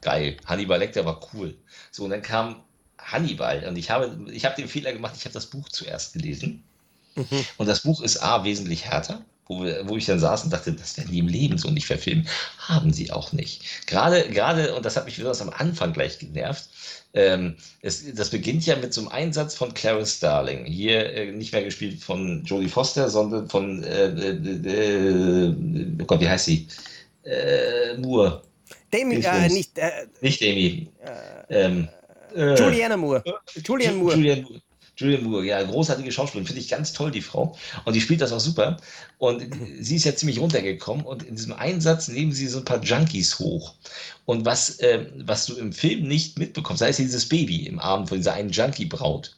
geil, Hannibal Lecter war cool. So, und dann kam Hannibal und ich habe, ich habe den Fehler gemacht, ich habe das Buch zuerst gelesen. Mhm. Und das Buch ist A, wesentlich härter wo, wir, wo ich dann saß und dachte, das werden die im Leben so nicht verfilmen. Haben sie auch nicht. Gerade, gerade, und das hat mich besonders am Anfang gleich genervt, ähm, es, das beginnt ja mit so einem Einsatz von Clarence Starling. Hier äh, nicht mehr gespielt von Jodie Foster, sondern von, äh, äh, äh oh Gott, wie heißt sie? Äh, Moore. Demi, äh, nicht, nicht Demi. Ähm, Julianne Moore. Julianne Moore. Julianne Moore. Julian Moore, ja, großartige Schauspielerin, finde ich ganz toll, die Frau. Und die spielt das auch super. Und sie ist ja ziemlich runtergekommen und in diesem Einsatz nehmen sie so ein paar Junkies hoch. Und was, äh, was du im Film nicht mitbekommst, sei es dieses Baby im Arm von dieser einen Junkie-Braut.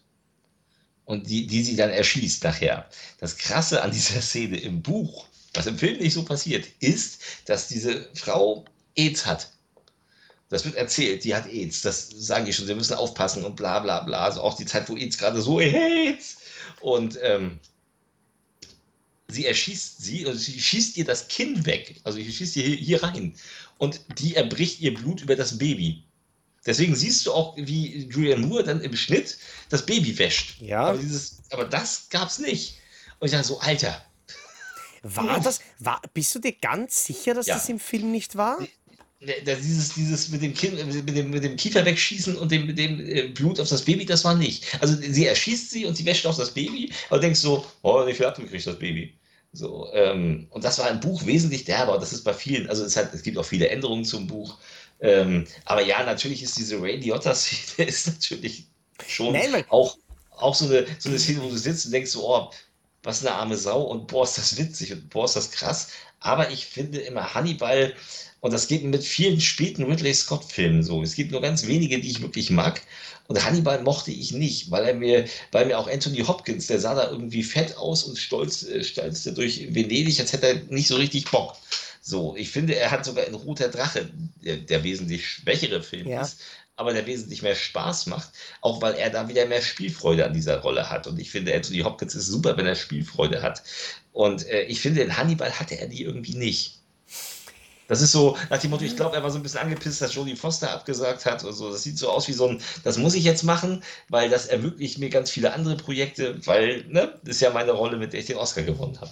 Und die, die sie dann erschießt nachher. Das Krasse an dieser Szene im Buch, was im Film nicht so passiert, ist, dass diese Frau AIDS hat. Das wird erzählt, die hat AIDS. Das sagen die schon, sie müssen aufpassen und bla bla bla. Also auch die Zeit, wo AIDS gerade so AIDS. Und ähm, sie erschießt sie und sie schießt ihr das Kinn weg. Also sie schießt ihr hier, hier rein. Und die erbricht ihr Blut über das Baby. Deswegen siehst du auch, wie Julian Moore dann im Schnitt das Baby wäscht. Ja. Aber, dieses, aber das gab's nicht. Und ich dachte so, Alter. War das, war, bist du dir ganz sicher, dass ja. das im Film nicht war? Dieses, dieses mit dem, kind, mit, dem, mit dem Kiefer wegschießen und dem, mit dem äh, Blut auf das Baby, das war nicht. Also sie erschießt sie und sie wäscht auch das Baby, aber denkst so, oh, wie viel abgekriegt das Baby? So, ähm, und das war im Buch wesentlich derber, das ist bei vielen, also es, hat, es gibt auch viele Änderungen zum Buch. Ähm, aber ja, natürlich ist diese Ray Liotta-Szene ist natürlich schon Nein, auch, auch so, eine, so eine Szene, wo du sitzt und denkst so, oh, was eine arme Sau und boah, ist das witzig und boah, ist das krass. Aber ich finde immer Hannibal, und das geht mit vielen späten Ridley Scott-Filmen so. Es gibt nur ganz wenige, die ich wirklich mag. Und Hannibal mochte ich nicht, weil er mir, weil mir auch Anthony Hopkins, der sah da irgendwie fett aus und stolz, äh, stolzte durch Venedig, als hätte er nicht so richtig Bock. So, ich finde, er hat sogar in Roter Drache, der, der wesentlich schwächere Film ja. ist, aber der wesentlich mehr Spaß macht, auch weil er da wieder mehr Spielfreude an dieser Rolle hat. Und ich finde, Anthony Hopkins ist super, wenn er Spielfreude hat. Und äh, ich finde, in Hannibal hatte er die irgendwie nicht. Das ist so nach dem Motto, ich glaube, er war so ein bisschen angepisst, dass Jodie Foster abgesagt hat oder so. Das sieht so aus wie so ein, das muss ich jetzt machen, weil das ermöglicht mir ganz viele andere Projekte, weil, ne, das ist ja meine Rolle, mit der ich den Oscar gewonnen habe.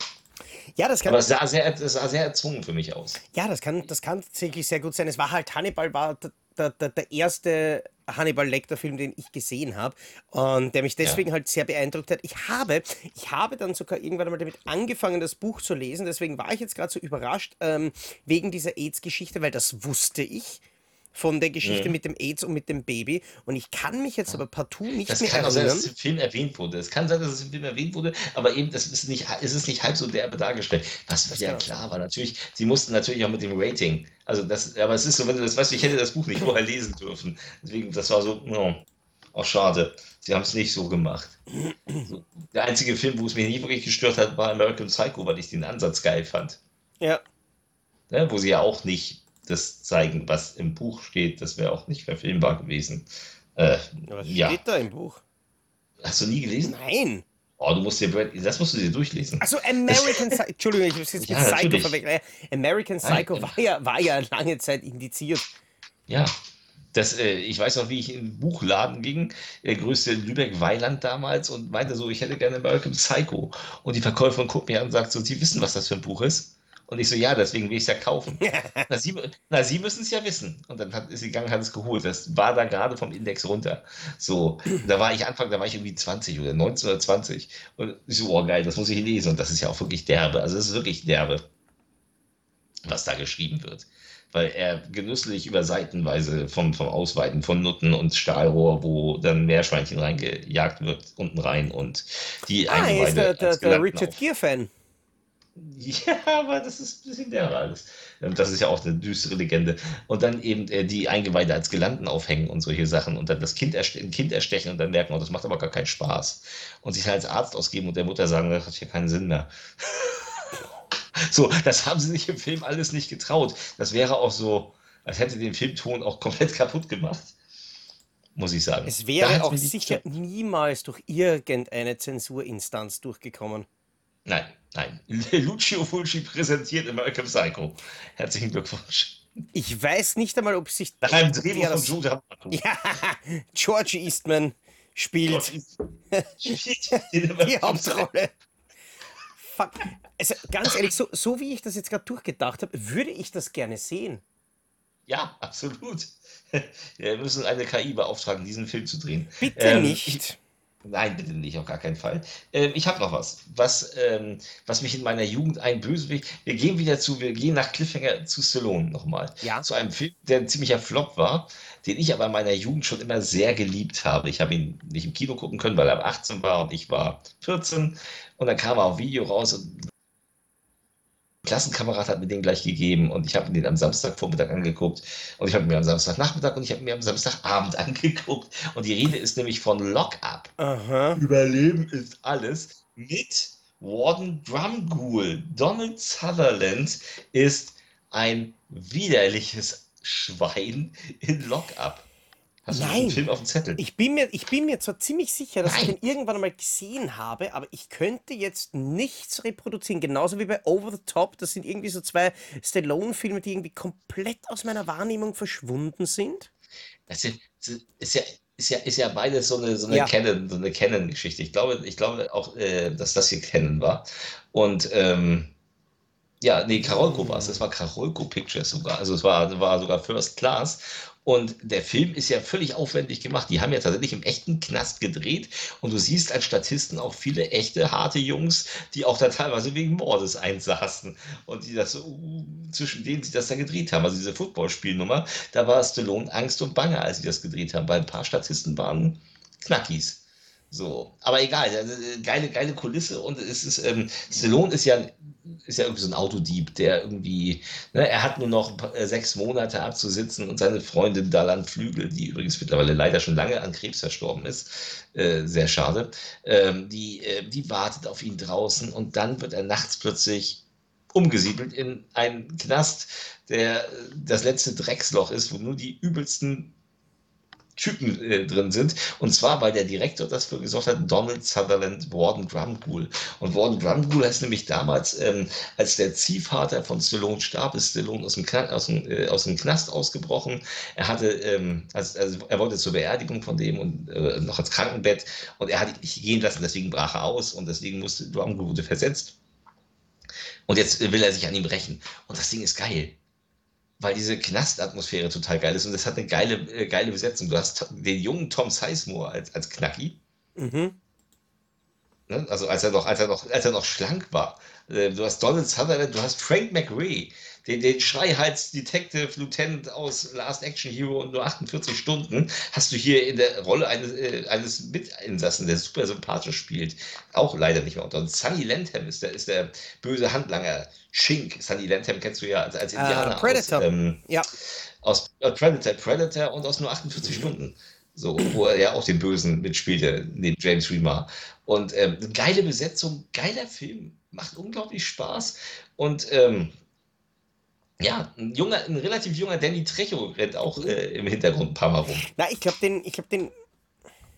Ja, das kann. Aber es sah sehr, das sah sehr erzwungen für mich aus. Ja, das kann, das kann tatsächlich sehr gut sein. Es war halt, Hannibal war der, der, der erste Hannibal Lecter-Film, den ich gesehen habe und der mich deswegen ja. halt sehr beeindruckt hat. Ich habe, ich habe dann sogar irgendwann mal damit angefangen, das Buch zu lesen. Deswegen war ich jetzt gerade so überrascht ähm, wegen dieser AIDS-Geschichte, weil das wusste ich von der Geschichte mhm. mit dem AIDS und mit dem Baby. Und ich kann mich jetzt aber partout nicht das mehr erinnern. Das kann auch sein, dass es im Film erwähnt wurde. Es kann sein, dass es im Film erwähnt wurde, aber eben, das ist nicht, es ist nicht halb so derbe dargestellt. Was das ja klar war. Natürlich, sie mussten natürlich auch mit dem Rating. Also das, aber es ist so, wenn du das weißt, ich hätte das Buch nicht vorher lesen dürfen. Deswegen, das war so, no, auch schade. Sie haben es nicht so gemacht. So, der einzige Film, wo es mich nie wirklich gestört hat, war American Psycho, weil ich den Ansatz geil fand. Ja. Ne, wo sie ja auch nicht das zeigen, was im Buch steht. Das wäre auch nicht verfilmbar gewesen. Äh, Was ja. steht da im Buch? Hast du nie gelesen? Nein. Oh, du musst dir das musst du dir durchlesen. Also American Psycho, Entschuldigung, ich habe jetzt Ja, Psycho verwechselt. American Psycho Nein. war ja, war ja lange Zeit indiziert. Ja. Das, äh, ich weiß noch, wie ich in den Buchladen ging, der größte Lübeck-Weiland damals, und meinte so, ich hätte gerne American Psycho. Und die Verkäuferin guckt mir an und sagt so, Sie wissen, was das für ein Buch ist? Und ich so, ja, deswegen will ich es ja kaufen. na, Sie, na, Sie müssen es ja wissen. Und dann hat, ist sie gegangen, hat es geholt. Das war da gerade vom Index runter. So, da war ich Anfang, da war ich irgendwie 20 oder 19 oder 20. Und ich so, oh geil, das muss ich lesen. Und das ist ja auch wirklich derbe. Also es ist wirklich derbe, was da geschrieben wird. Weil er genüsslich über Seitenweise vom, vom Ausweiten von Nutten und Stahlrohr, wo dann Meerschweinchen reingejagt wird, unten rein und die Ah, er ist der, Eingeweide der, der Richard Gere-Fan. ja, aber das ist ein bisschen der alles. Ähm, Das ist ja auch eine düstere Legende. Und dann eben äh, die Eingeweide als Gelanden aufhängen und solche Sachen und dann das Kind, ein kind erstechen und dann merken, oh, das macht aber gar keinen Spaß. Und sich als Arzt ausgeben und der Mutter sagen, das hat hier keinen Sinn mehr. so, das haben sie sich im Film alles nicht getraut. Das wäre auch so, als hätte den Filmton auch komplett kaputt gemacht. Muss ich sagen. Es wäre auch sicher niemals durch irgendeine Zensurinstanz durchgekommen. Nein, nein. Lucio Fulci präsentiert American Psycho. Herzlichen Glückwunsch. Ich weiß nicht einmal, ob sich Nach einem Drehbuch von das- Jude Apatow. Ja, George Eastman spielt die Hauptrolle. Fuck. Also ganz ehrlich, so, so wie ich das jetzt gerade durchgedacht habe, würde ich das gerne sehen. Ja, absolut. Wir müssen eine KI beauftragen, diesen Film zu drehen. Bitte Ähm, nicht. Nein, bitte nicht, auf gar keinen Fall. Ähm, ich habe noch was, was, ähm, was mich in meiner Jugend ein Bösewicht. Wir gehen wieder zu, wir gehen nach Cliffhanger zu Stallone nochmal. Ja. Zu einem Film, der ein ziemlicher Flop war, den ich aber in meiner Jugend schon immer sehr geliebt habe. Ich habe ihn nicht im Kino gucken können, weil er ab 18 war und ich war 14. Und dann kam er auf Video raus und Klassenkamerad hat mir den gleich gegeben und ich habe den am Samstagvormittag angeguckt und ich habe mir am Samstagnachmittag und ich habe mir am Samstagabend angeguckt. Und die Rede ist nämlich von Lock Up. Aha. Überleben ist alles mit Warden Drumgool. Donald Sutherland ist ein widerliches Schwein in Lockup. Hast du Nein. den Film auf dem Zettel? Ich bin, mir, ich bin mir zwar ziemlich sicher, dass ich Nein. den irgendwann einmal gesehen habe, aber ich könnte jetzt nichts reproduzieren. Genauso wie bei Over the Top. Das sind irgendwie so zwei Stallone-Filme, die irgendwie komplett aus meiner Wahrnehmung verschwunden sind. Das ist, ist ja ist ja, ist ja beides so eine, so eine Ja. Canon, so eine Canon-Geschichte. Ich glaube, ich glaube auch, äh, dass das hier Canon war. Und ähm, ja, nee, Karolko war es. Das war Karolko Pictures sogar. Also es war, war sogar First Class. Und der Film ist ja völlig aufwendig gemacht. Die haben ja tatsächlich im echten Knast gedreht. Und du siehst als Statisten auch viele echte, harte Jungs, die auch da teilweise wegen Mordes einsaßen. Und die das so, zwischen denen sie das da gedreht haben. Also diese Footballspielnummer, da war Stallone Angst und Bange, als sie das gedreht haben. Weil ein paar Statisten waren Knackis. So, aber egal, also, äh, geile, geile Kulisse. Und es ist, ähm, Stallone ist ja, ist ja irgendwie so ein Autodieb, der irgendwie, ne, er hat nur noch äh, sechs Monate abzusitzen und seine Freundin Dalan Flügel, die übrigens mittlerweile leider schon lange an Krebs verstorben ist, äh, sehr schade, ähm, die, äh, die wartet auf ihn draußen und dann wird er nachts plötzlich umgesiedelt in einen Knast, der äh, das letzte Drecksloch ist, wo nur die übelsten Typen äh, drin sind. Und zwar, weil der Direktor das für gesorgt hat, Donald Sutherland Warden Drumgool. Und Warden Drumgool heißt nämlich damals, ähm, als der Ziehvater von Stallone starb, ist Stallone aus dem, Kna aus dem, äh, aus dem Knast ausgebrochen. Er hatte, ähm, also, also er wollte zur Beerdigung von dem und äh, noch ins Krankenbett und er hat ihn nicht gehen lassen, deswegen brach er aus und deswegen musste Drumgool wurde versetzt. Und jetzt will er sich an ihm rächen. Und das Ding ist geil weil diese Knastatmosphäre total geil ist und das hat eine geile, äh, geile Besetzung. Du hast den jungen Tom Sizemore als, als Knacki, Mhm. ne? also als er, noch, als, er noch, als er noch schlank war. Äh, Du hast Donald Sutherland, du hast Frank McRae, den, den Schreihals-Detective Lieutenant aus Last Action Hero und nur 48 Stunden, hast du hier in der Rolle eines, äh, eines Mitinsassen, der super sympathisch spielt, auch leider nicht mehr unter. Und Sunny Lantham ist der, ist der böse Handlanger. Shink, Sunny Lantham kennst du ja als, als Indianer Predator. aus, ähm, Ja. aus äh, Predator, Predator und aus nur 48 Stunden. So, wo er ja auch den Bösen mitspielte, neben James Remar. Und ähm, geile Besetzung, geiler Film, macht unglaublich Spaß. Und ähm, Ja, ein junger, ein relativ junger Danny Trejo rennt auch äh, im Hintergrund ein paar Mal rum. Na, ich glaube, den, ich glaube, den.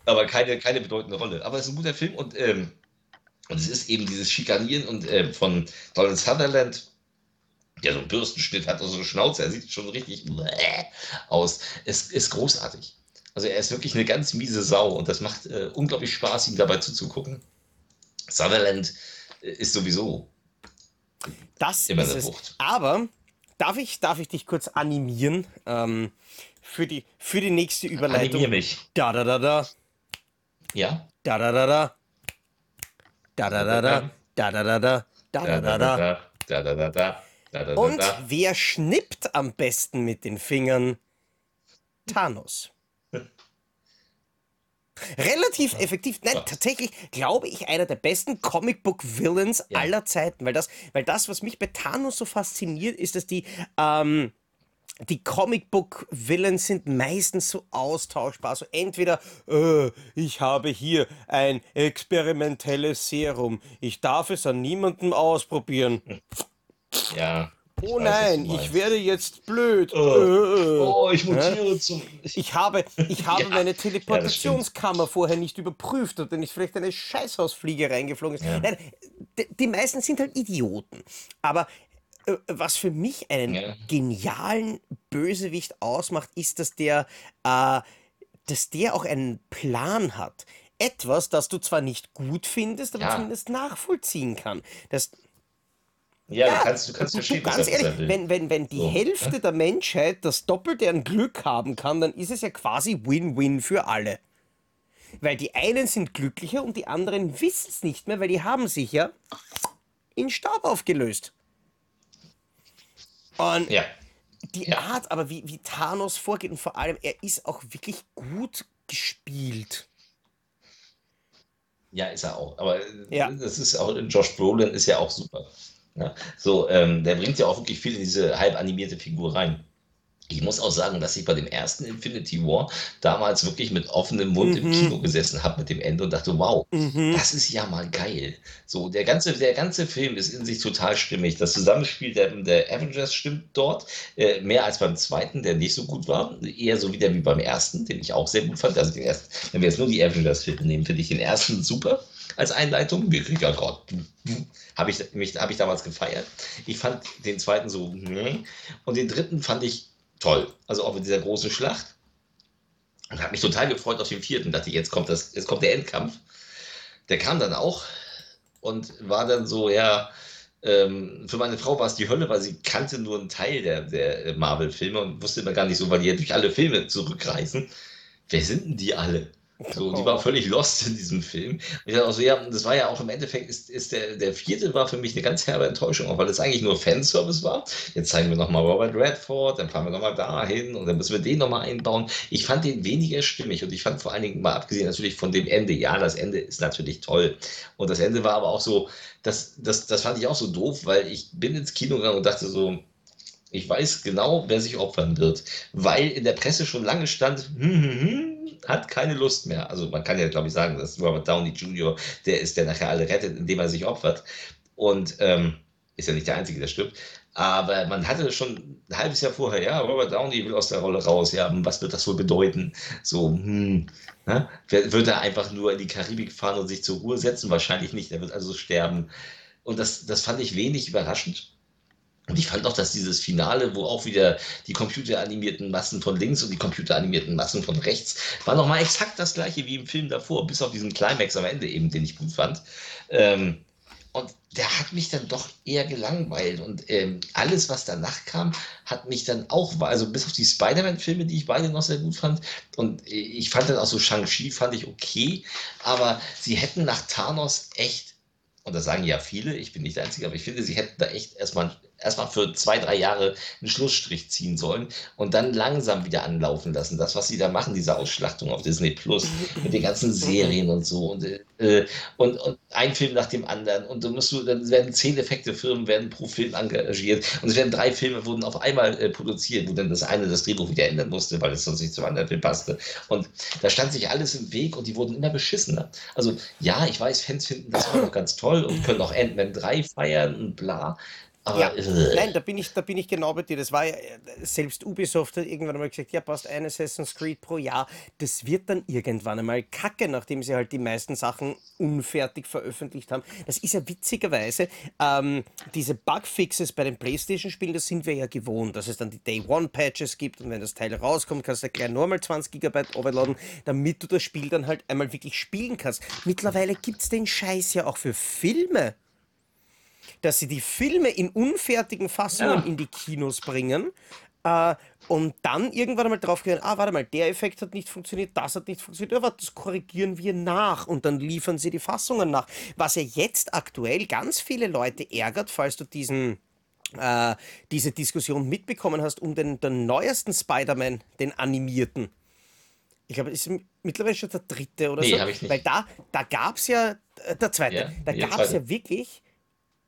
Aber keine, keine bedeutende Rolle. Aber es ist ein guter Film und, ähm, und es ist eben dieses Schikanieren und äh, von Donald Sutherland, der so einen Bürstenschnitt hat, also so eine Schnauze, er sieht schon richtig aus. Es ist großartig. Also er ist wirklich eine ganz miese Sau und das macht äh, unglaublich Spaß, ihm dabei zuzugucken. Sutherland ist sowieso das immer ist eine es. Aber Darf ich, darf ich dich kurz animieren ähm, für, die, für die nächste Überleitung? Animier mich. Da, da, da, da. Ja? Da, da, da, da. Da, da, da, da. Da, da, da, da. Da, da, da, da. Da, da, da, da. Und wer schnippt am besten mit den Fingern? Thanos. Relativ effektiv. Nein, tatsächlich glaube ich einer der besten Comicbook-Villains ja. aller Zeiten. Weil das, weil das, was mich bei Thanos so fasziniert, ist, dass die, ähm, die Comicbook-Villains sind meistens so austauschbar. Also entweder, äh, ich habe hier ein experimentelles Serum, ich darf es an niemandem ausprobieren. Ja. Oh nein, ich werde jetzt blöd. Oh, oh ich mutiere ja? zum. Ich habe, ich habe ja. meine Teleportationskammer ja, vorher nicht überprüft und dann ist vielleicht eine Scheißhausfliege reingeflogen. Nein, die, meisten sind halt Idioten. Aber äh, was für mich einen genialen Bösewicht ausmacht, ist, dass der, äh, dass der auch einen Plan hat. Etwas, das du zwar nicht gut findest, aber zumindest nachvollziehen kann. Das, ja, du kannst, du kannst verstehen, du, ganz ehrlich, wenn, wenn, wenn die so. Hälfte der Menschheit das Doppelte an Glück haben kann, dann ist es ja quasi Win-Win für alle. Weil die einen sind glücklicher und die anderen wissen es nicht mehr, weil die haben sich ja in Staub aufgelöst. Und ja. die ja. Art, aber wie, wie Thanos vorgeht und vor allem, er ist auch wirklich gut gespielt. Ja, ist er auch. Aber ja. das ist auch, Josh Brolin ist ja auch super. Ja, so, ähm, der bringt ja auch wirklich viel in diese halb animierte Figur rein. Ich muss auch sagen, dass ich bei dem ersten Infinity War damals wirklich mit offenem Mund mhm. im Kino gesessen habe mit dem Ende und dachte, wow, mhm. das ist ja mal geil. So, der ganze, der ganze Film ist in sich total stimmig. Das Zusammenspiel der, der Avengers stimmt dort äh, mehr als beim zweiten, der nicht so gut war. Eher so wieder wie beim ersten, den ich auch sehr gut fand. Also den ersten, wenn wir jetzt nur die Avengers-Filme nehmen, finde ich den ersten super als Einleitung. Wir ja gerade. Habe ich, hab ich damals gefeiert. Ich fand den zweiten so. Und den dritten fand ich toll. Also auch mit dieser großen Schlacht. Und habe mich total gefreut auf den vierten. Dachte, jetzt kommt, das, jetzt kommt der Endkampf. Der kam dann auch und war dann so, ja, ähm, für meine Frau war es die Hölle, weil sie kannte nur einen Teil der, der Marvel-Filme und wusste immer gar nicht so, weil die ja durch alle Filme zurückreisen. Wer sind denn die alle? So, die war völlig lost in diesem Film. Und ich dachte auch so, ja, das war ja auch im Endeffekt, ist, ist der, der vierte war für mich eine ganz herbe Enttäuschung, auch weil es eigentlich nur Fanservice war. Jetzt zeigen wir nochmal Robert Redford, dann fahren wir nochmal dahin und dann müssen wir den nochmal einbauen. Ich fand den weniger stimmig und ich fand vor allen Dingen mal abgesehen natürlich von dem Ende, ja, das Ende ist natürlich toll. Und das Ende war aber auch so, das, das, das fand ich auch so doof, weil ich bin ins Kino gegangen und dachte so, ich weiß genau, wer sich opfern wird, weil in der Presse schon lange stand, hm, hm, hm, hat keine Lust mehr. Also man kann ja, glaube ich, sagen, dass Robert Downey Jr., der ist, der nachher alle rettet, indem er sich opfert. Und ähm, ist ja nicht der Einzige, der stirbt. Aber man hatte schon ein halbes Jahr vorher, ja, Robert Downey will aus der Rolle raus, ja, was wird das wohl bedeuten? So, hm, ne? wird er einfach nur in die Karibik fahren und sich zur Ruhe setzen? Wahrscheinlich nicht, er wird also sterben. Und das, das fand ich wenig überraschend. Und ich fand auch, dass dieses Finale, wo auch wieder die computeranimierten Massen von links und die computeranimierten Massen von rechts, war nochmal exakt das gleiche wie im Film davor, bis auf diesen Climax am Ende eben, den ich gut fand. Ähm, und der hat mich dann doch eher gelangweilt. Und ähm, alles, was danach kam, hat mich dann auch, also bis auf die Spider-Man-Filme, die ich beide noch sehr gut fand. Und ich fand dann auch so Shang-Chi, fand ich okay. Aber sie hätten nach Thanos echt und das sagen ja viele, ich bin nicht der Einzige, aber ich finde, sie hätten da echt erstmal erstmal für zwei, drei Jahre einen Schlussstrich ziehen sollen und dann langsam wieder anlaufen lassen. Das, was sie da machen, diese Ausschlachtung auf Disney Plus mit den ganzen Serien und so und, äh, und, und ein Film nach dem anderen und du musst du, dann werden zehn Effektefirmen werden pro Film engagiert und es werden drei Filme wurden auf einmal äh, produziert, wo dann das eine das Drehbuch wieder ändern musste, weil es sonst nicht zum anderen Film passte. Und da stand sich alles im Weg und die wurden immer beschissener. Also ja, ich weiß, Fans finden das auch noch ganz toll und können auch Ant-Man 3 feiern und bla. Aber, Ja, nein, da bin ich, da bin ich genau bei dir. Das war ja, selbst Ubisoft hat irgendwann einmal gesagt, ja, passt ein Assassin's Creed pro Jahr. Das wird dann irgendwann einmal kacke, nachdem sie halt die meisten Sachen unfertig veröffentlicht haben. Das ist ja witzigerweise, ähm, diese Bugfixes bei den Playstation-Spielen, das sind wir ja gewohnt, dass es dann die Day-One-Patches gibt und wenn das Teil rauskommt, kannst du gleich nochmal 20 Gigabyte overladen, damit du das Spiel dann halt einmal wirklich spielen kannst. Mittlerweile gibt es den Scheiß ja auch für Filme dass sie die Filme in unfertigen Fassungen Ja. in die Kinos bringen äh, und dann irgendwann einmal drauf gehen, ah, warte mal, der Effekt hat nicht funktioniert, das hat nicht funktioniert, ja, warte, das korrigieren wir nach und dann liefern sie die Fassungen nach. Was ja jetzt aktuell ganz viele Leute ärgert, falls du diesen äh, diese Diskussion mitbekommen hast um den, den neuesten Spider-Man, den animierten. Ich glaube, ist mittlerweile schon der dritte oder Nee, so. hab ich nicht. Weil da, da gab es ja, äh, der zweite, Ja, da gab es ja wirklich,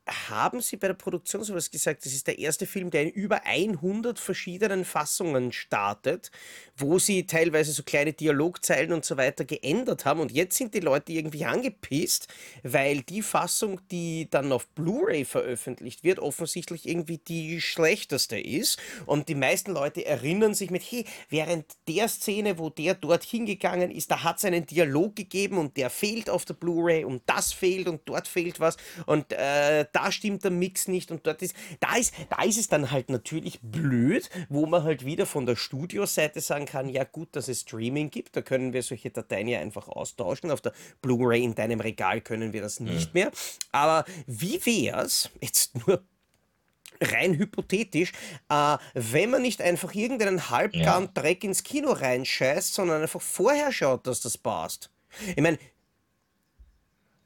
haben sie bei der Produktion sowas gesagt, das ist der erste Film, der in über 100 verschiedenen Fassungen startet, wo sie teilweise so kleine Dialogzeilen und so weiter geändert haben. Und jetzt sind die Leute irgendwie angepisst, weil die Fassung, die dann auf Blu-ray veröffentlicht wird, offensichtlich irgendwie die schlechteste ist. Und die meisten Leute erinnern sich mit, hey, während der Szene, wo der dort hingegangen ist, da hat es einen Dialog gegeben und der fehlt auf der Blu-ray und das fehlt und dort fehlt was und äh, da stimmt der Mix nicht und dort ist, da ist, da ist es dann halt natürlich blöd, wo man halt wieder von der Studioseite sagen kann, ja gut, dass es Streaming gibt, da können wir solche Dateien ja einfach austauschen, auf der Blu-ray in deinem Regal können wir das nicht mehr, aber wie wär's, jetzt nur rein hypothetisch, äh, wenn man nicht einfach irgendeinen halbgaren Dreck ins Kino reinscheißt, sondern einfach vorher schaut, dass das passt. Ich meine,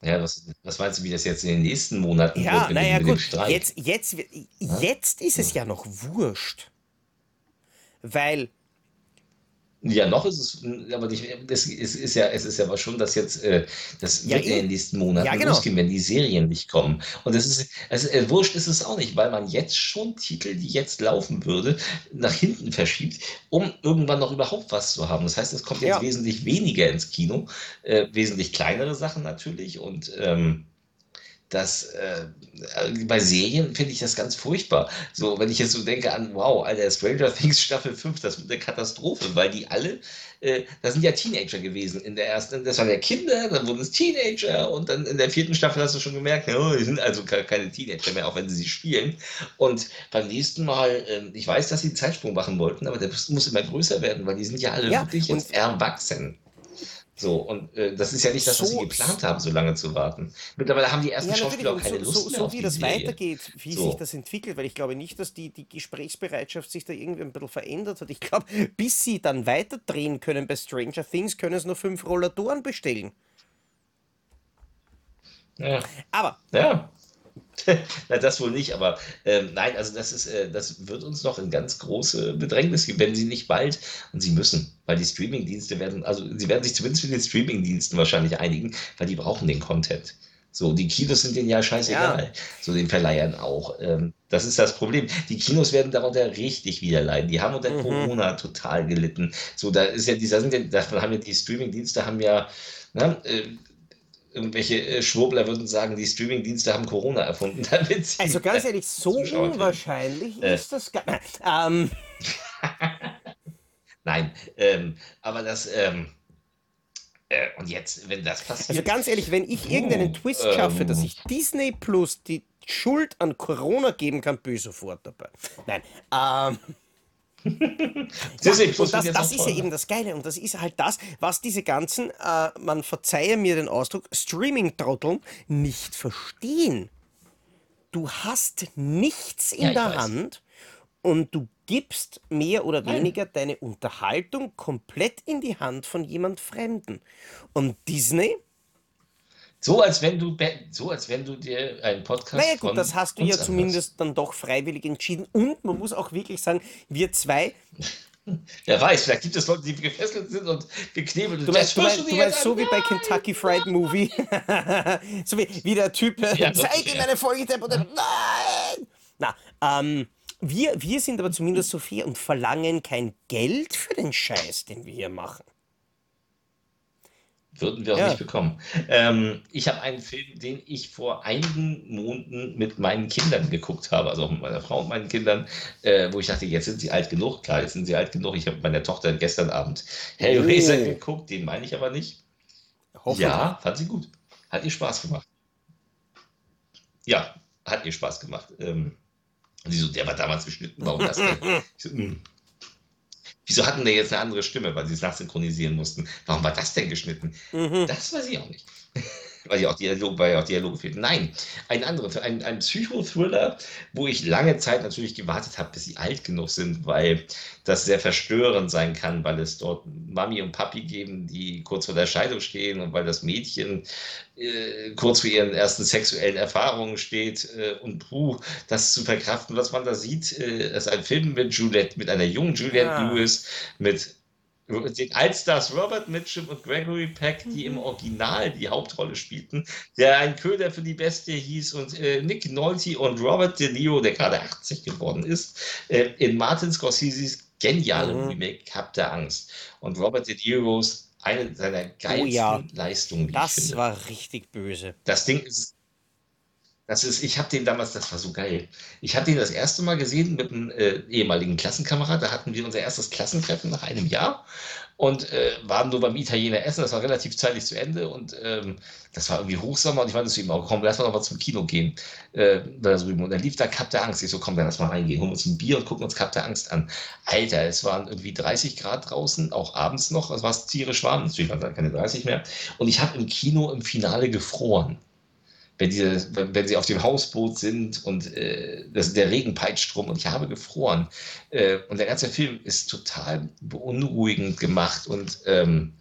ja, was, was meinst du, wie das jetzt in den nächsten Monaten ja, wird mit, naja dem- mit gut, jetzt, jetzt, jetzt ist es ja noch wurscht. Weil, Ja, noch ist es, aber nicht, das ist, ist ja, es ist ja aber schon, dass jetzt, äh, das Ja, wird ja in eh. den nächsten Monaten Ja, genau. losgehen, wenn die Serien nicht kommen. Und das ist, also, äh, wurscht ist es auch nicht, weil man jetzt schon Titel, die jetzt laufen würde, nach hinten verschiebt, um irgendwann noch überhaupt was zu haben. Das heißt, es kommt jetzt Ja. wesentlich weniger ins Kino, äh, wesentlich kleinere Sachen natürlich und, ähm, das, äh, äh, bei Serien finde ich das ganz furchtbar. So, wenn ich jetzt so denke an, wow, Alter, Stranger Things Staffel 5, das wird eine Katastrophe, weil die alle, äh, das sind ja Teenager gewesen. In der ersten, das waren ja Kinder, dann wurden es Teenager und dann in der vierten Staffel hast du schon gemerkt, oh, die sind also keine Teenager mehr, auch wenn sie sie spielen. Und beim nächsten Mal, ähm, ich weiß, dass sie einen Zeitsprung machen wollten, aber der muss immer größer werden, weil die sind ja alle Ja, wirklich jetzt erwachsen. So, und äh, das ist ja nicht das, was So- sie geplant haben, so lange zu warten. Mittlerweile haben die ersten ja, Schauspieler auch keine so, Lust so, mehr so auf wie die das Serie. weitergeht, wie So. sich das entwickelt, weil ich glaube nicht, dass die, die Gesprächsbereitschaft sich da irgendwie ein bisschen verändert hat. Ich glaube, bis sie dann weiterdrehen können bei Stranger Things, können es nur fünf Rollatoren bestellen. Ja, Aber ja. Na, das wohl nicht, aber ähm, nein, also das ist, äh, das wird uns noch in ganz große Bedrängnis geben, wenn sie nicht bald, und sie müssen, weil die Streamingdienste werden, also sie werden sich zumindest mit den Streamingdiensten wahrscheinlich einigen, weil die brauchen den Content. So, die Kinos sind denen ja scheißegal. So den Verleihern auch. Ähm, das ist das Problem. Die Kinos werden darunter richtig wieder leiden. Die haben unter Mhm. Corona total gelitten. So, da ist ja, dieser sind ja, davon haben ja die Streamingdienste haben ja, ne, äh, irgendwelche äh, Schwurbler würden sagen, die Streamingdienste haben Corona erfunden, damit sie also ganz ehrlich, so unwahrscheinlich Äh. ist das gar ähm, Nein, ähm, aber das, ähm, äh, und jetzt, wenn das passiert, Also ganz ehrlich, wenn ich irgendeinen Twist schaffe, dass ähm. ich Disney Plus die Schuld an Corona geben kann, ich sofort dabei. Nein. Ähm, Disney ja, das, das auch ist ja eben das Geile. Und das ist halt das, was diese ganzen, äh, man verzeihe mir den Ausdruck, Streaming-Trotteln nicht verstehen. Du hast nichts in Ja, der weiß. Hand und du gibst mehr oder Nein. weniger deine Unterhaltung komplett in die Hand von jemand Fremden. Und Disney So als wenn du, so als wenn du dir einen Podcast Naja gut, das hast du ja anhörst. zumindest dann doch freiwillig entschieden. Und man muss auch wirklich sagen, wir zwei, Wer weiß, vielleicht gibt es Leute, die gefesselt sind und geknebelt. du du hörst meinst, dir du meinst so wie bei Kentucky Fried Movie, so wie, wie der Typ, äh, Ja, zeig ihm eine Folge und dann, nein! Na, ähm, wir, wir sind aber zumindest so fair und verlangen kein Geld für den Scheiß, den wir hier machen. Würden wir auch Ja. nicht bekommen. Ähm, ich habe einen Film, den ich vor einigen Monaten mit meinen Kindern geguckt habe, also auch mit meiner Frau und meinen Kindern, äh, wo ich dachte, jetzt sind sie alt genug. Klar, jetzt sind sie alt genug. Ich habe mit meiner Tochter gestern Abend Hellraiser Oh. geguckt, den meine ich aber nicht. Hoffentlich. Ja, fand sie gut. Hat ihr Spaß gemacht. Ja, hat ihr Spaß gemacht. Ähm, und sie so, der war damals geschnitten, warum das denn? Ich so, "Hm. Wieso hatten der jetzt eine andere Stimme, weil sie es nachsynchronisieren mussten? Warum war das denn geschnitten? Mhm. Das weiß ich auch nicht. Weil ja auch Dialoge, weil ja auch Dialoge fehlten. Nein, ein anderer, ein, ein Psychothriller, wo ich lange Zeit natürlich gewartet habe, bis sie alt genug sind, weil das sehr verstörend sein kann, weil es dort Mami und Papi geben, die kurz vor der Scheidung stehen und weil das Mädchen äh, kurz vor ihren ersten sexuellen Erfahrungen steht äh, und puh, das zu verkraften, was man da sieht, äh, ist ein Film mit Juliette, mit einer jungen Juliette Ah. Lewis, mit den Altstars Robert Mitchum und Gregory Peck, die im Original die Hauptrolle spielten, der ein Köder für die Bestie hieß und äh, Nick Nolte und Robert De Niro, der gerade 80 geworden ist, äh, in Martin Scorseses genialem Mhm. Remake Hab der Angst. Und Robert De Niros eine seiner geilsten ja. Leistungen, Das war richtig böse. Das Ding ist, das ist, ich habe den damals, das war so geil. Ich habe den das erste Mal gesehen mit einem äh, ehemaligen Klassenkamerad. Da hatten wir unser erstes Klassentreffen nach einem Jahr und äh, waren nur beim Italiener essen. Das war relativ zeitig zu Ende und ähm, das war irgendwie Hochsommer und ich meinte zu ihm auch, komm, lass mal noch mal zum Kino gehen. Äh, und dann lief da Cup der Angst. Ich so, komm, dann lass mal reingehen, holen uns ein Bier und gucken uns Cup der Angst an. Alter, es waren irgendwie 30 Grad draußen, auch abends noch. Es war tierisch warm. Natürlich waren da keine 30 mehr. Und ich habe im Kino im Finale gefroren wenn, diese, wenn, sie auf dem Hausboot sind und äh, das, der Regen peitscht rum und ich habe gefroren. Äh, und der ganze Film ist total beunruhigend gemacht und ähm,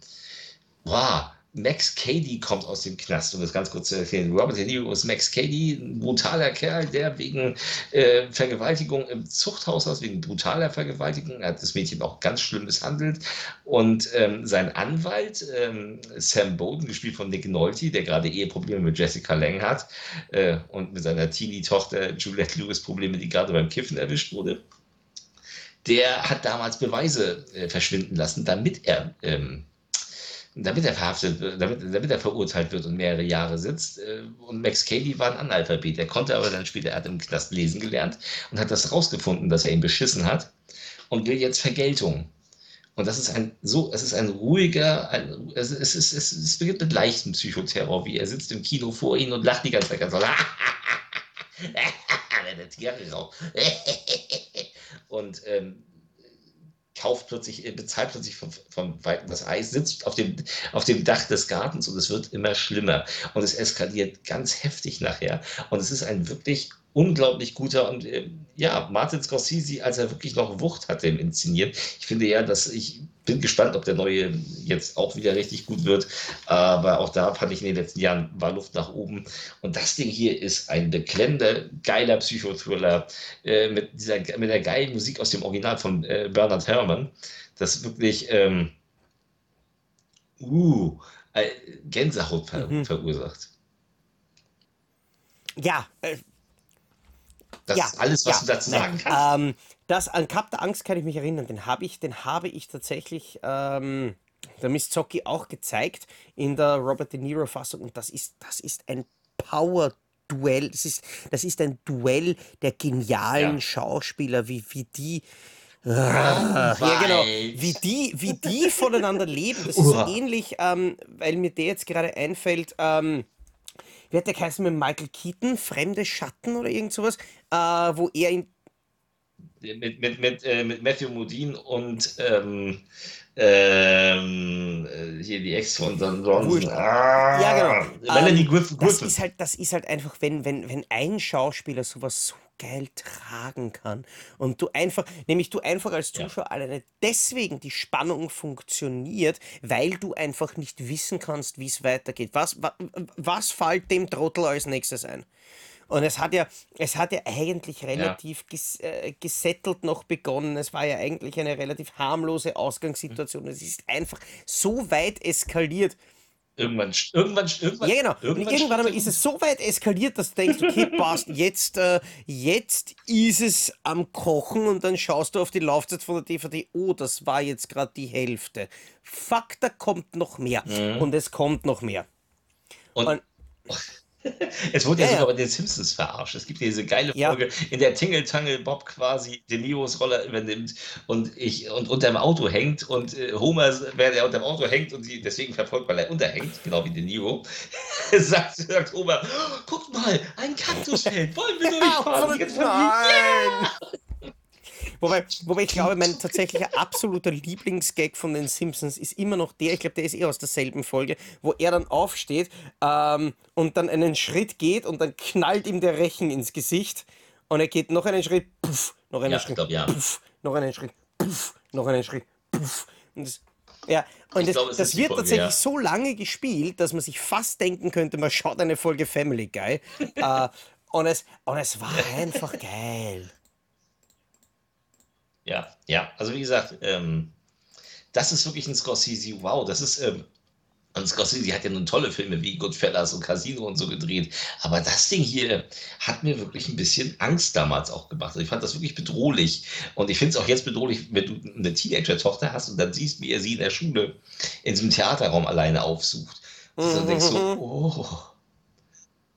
wow, Max Cady kommt aus dem Knast, um das ganz kurz zu erzählen. Robert De Niro ist Max Cady, ein brutaler Kerl, der wegen äh, Vergewaltigung im Zuchthaus aus, wegen brutaler Vergewaltigung, er hat das Mädchen auch ganz schlimm misshandelt. Und ähm, sein Anwalt, ähm, Sam Bowden, gespielt von Nick Nolte, der gerade Eheprobleme mit Jessica Lange hat äh, und mit seiner Teenie-Tochter Juliette Lewis Probleme, die gerade beim Kiffen erwischt wurde, der hat damals Beweise äh, verschwinden lassen, damit er ähm, damit er verhaftet wird, damit, damit er verurteilt wird und mehrere Jahre sitzt. Äh, Und Max Cady war ein Analphabet. Er konnte aber dann später, er hat im Knast lesen gelernt und hat das rausgefunden, dass er ihn beschissen hat und will jetzt Vergeltung. Und das ist ein so, es ist ein ruhiger, ein, es, es, es, es, es beginnt mit leichtem Psychoterror, wie er sitzt im Kino vor ihnen und lacht die ganze Zeit ganz so. der Zigarre raucht. und ähm, kauft plötzlich, äh, bezahlt plötzlich vom, vom Weiten das Eis, sitzt auf dem, auf dem Dach des Gartens und es wird immer schlimmer. Und es eskaliert ganz heftig nachher. Und es ist ein wirklich unglaublich guter und äh, ja, Martin Scorsese, als er wirklich noch Wucht hatte im Inszenieren. Ich finde ja, dass ich bin gespannt, ob der neue jetzt auch wieder richtig gut wird. Aber auch da fand ich in den letzten Jahren war Luft nach oben. Und das Ding hier ist ein beklemmender, geiler Psychothriller äh, mit dieser mit der geilen Musik aus dem Original von äh, Bernard Herrmann. Das wirklich ähm, uh, äh, Gänsehaut ver Mhm. verursacht. Ja, äh, Das ja, ist alles, was ja, du dazu nein, sagen kannst. Ähm, das an Kap der Angst kann ich mich erinnern. Den habe ich, den habe ich tatsächlich ähm, der Miss Zocki auch gezeigt in der Robert De Niro Fassung und das ist, das ist ein Power Duell. Das ist, das ist ein Duell der genialen Ja. Schauspieler, wie, wie die Ah, ja, genau. Wie die, wie die voneinander leben, das ist Uah. ähnlich, ähm, weil mir der jetzt gerade einfällt, ähm, wie hat der geheißen mit Michael Keaton? Fremde Schatten oder irgend sowas? Äh, wo er in. mit, mit, mit, äh, mit Matthew Modine und ähm, ähm, äh, hier die Ex von Don Johnson. Ah, Ja, genau. Melanie Ähm, Griffin. Das ist halt, das ist halt einfach, wenn, wenn, wenn ein Schauspieler sowas so geil tragen kann und du einfach, nämlich du einfach als Ja. Zuschauer alleine deswegen die Spannung funktioniert, weil du einfach nicht wissen kannst, wie es weitergeht. Was, was, was fällt dem Trottel als nächstes ein? Und es hat ja, es hat ja eigentlich relativ ges, äh, gesettelt noch begonnen. Es war ja eigentlich eine relativ harmlose Ausgangssituation. Es ist einfach so weit eskaliert, Irgendwann, irgendwann, irgendwann, Ja, genau. irgendwann, irgendwann einmal ist es so weit eskaliert, dass du denkst, okay, passt, jetzt, äh, jetzt ist es am Kochen und dann schaust du auf die Laufzeit von der DVD, oh, das war jetzt gerade die Hälfte. Fuck, da kommt noch mehr. Mhm. Und es kommt noch mehr. Und, Und- es wurde ja, Ja, ja. sogar bei den Simpsons verarscht. Es gibt ja diese geile Ja. Folge, in der Tingle Tangle Bob quasi De Niros Rolle übernimmt und ich und unterm Auto hängt und äh, Homer, während er unterm Auto hängt und sie deswegen verfolgt, weil er unterhängt, genau wie De Niro, sagt, sagt Homer, "Oh, guck mal, ein Kaktusfeld, wollen wir durchfahren? Nein! Wobei, wobei ich glaube, mein tatsächlicher absoluter Lieblingsgag von den Simpsons ist immer noch der, ich glaube, der ist eh aus derselben Folge, wo er dann aufsteht ähm, und dann einen Schritt geht und dann knallt ihm der Rechen ins Gesicht und er geht noch einen Schritt, puff, noch einen Ja, Schritt, glaub, ja. puff, noch einen Schritt, puff, noch einen Schritt, puff. Und das, ja, und das, glaube, es das wird Folge, tatsächlich ja. so lange gespielt, dass man sich fast denken könnte, man schaut eine Folge Family Guy. äh, und, es, und es war einfach geil. Ja, ja, also wie gesagt, ähm, das ist wirklich ein Scorsese, wow, das ist, ähm, und Scorsese hat ja nun tolle Filme wie Goodfellas und Casino und so gedreht, aber das Ding hier hat mir wirklich ein bisschen Angst damals auch gemacht. Also ich fand das wirklich bedrohlich und ich finde es auch jetzt bedrohlich, wenn du eine Teenager-Tochter hast und dann siehst, wie er sie in der Schule in diesem Theaterraum alleine aufsucht. Und dann denkst du, oh,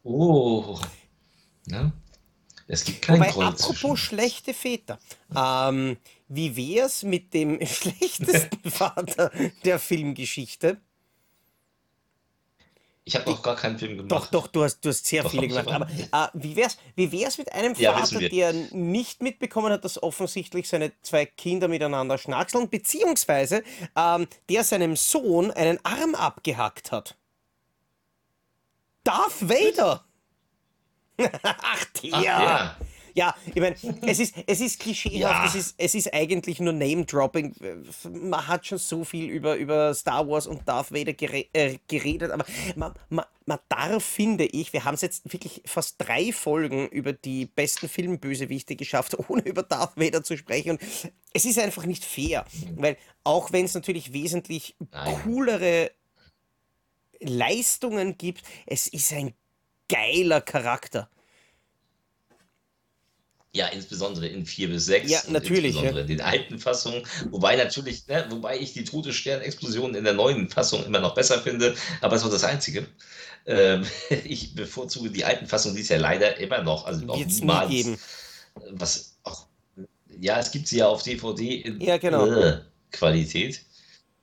oh, ne? Es gibt keinen Wobei, Grund apropos zwischen. schlechte Väter, ähm, wie wär's mit dem schlechtesten Vater der Filmgeschichte? Ich habe noch gar keinen Film gemacht. Doch, doch, du hast, du hast sehr Doch, viele gemacht. Aber äh, wie wär's, wie wär's mit einem Ja, Vater, der nicht mitbekommen hat, dass offensichtlich seine zwei Kinder miteinander schnackseln, beziehungsweise ähm, der seinem Sohn einen Arm abgehackt hat? Darth Vader! Ach, der! Ja. Ja, ich meine, es ist, es ist klischeehaft, Ja. es, ist, es ist eigentlich nur Name-Dropping. Man hat schon so viel über, über Star Wars und Darth Vader gere äh, geredet, aber man, man, man darf, finde ich, wir haben es jetzt wirklich fast drei Folgen über die besten Filmbösewichte geschafft, ohne über Darth Vader zu sprechen. Und es ist einfach nicht fair, weil auch wenn es natürlich wesentlich coolere Leistungen gibt, es ist ein geiler Charakter. Ja, insbesondere in 4 bis 6. Ja, natürlich, Insbesondere in den alten Fassungen. Wobei natürlich, ne, wobei ich die tote Sternexplosion in der neuen Fassung immer noch besser finde, aber es war das Einzige. Ähm, ich bevorzuge die alten Fassungen, die es ja leider immer noch, also noch nie niemals, geben. was auch, ja, es gibt sie ja auf DVD in Ja, genau. äh, Qualität.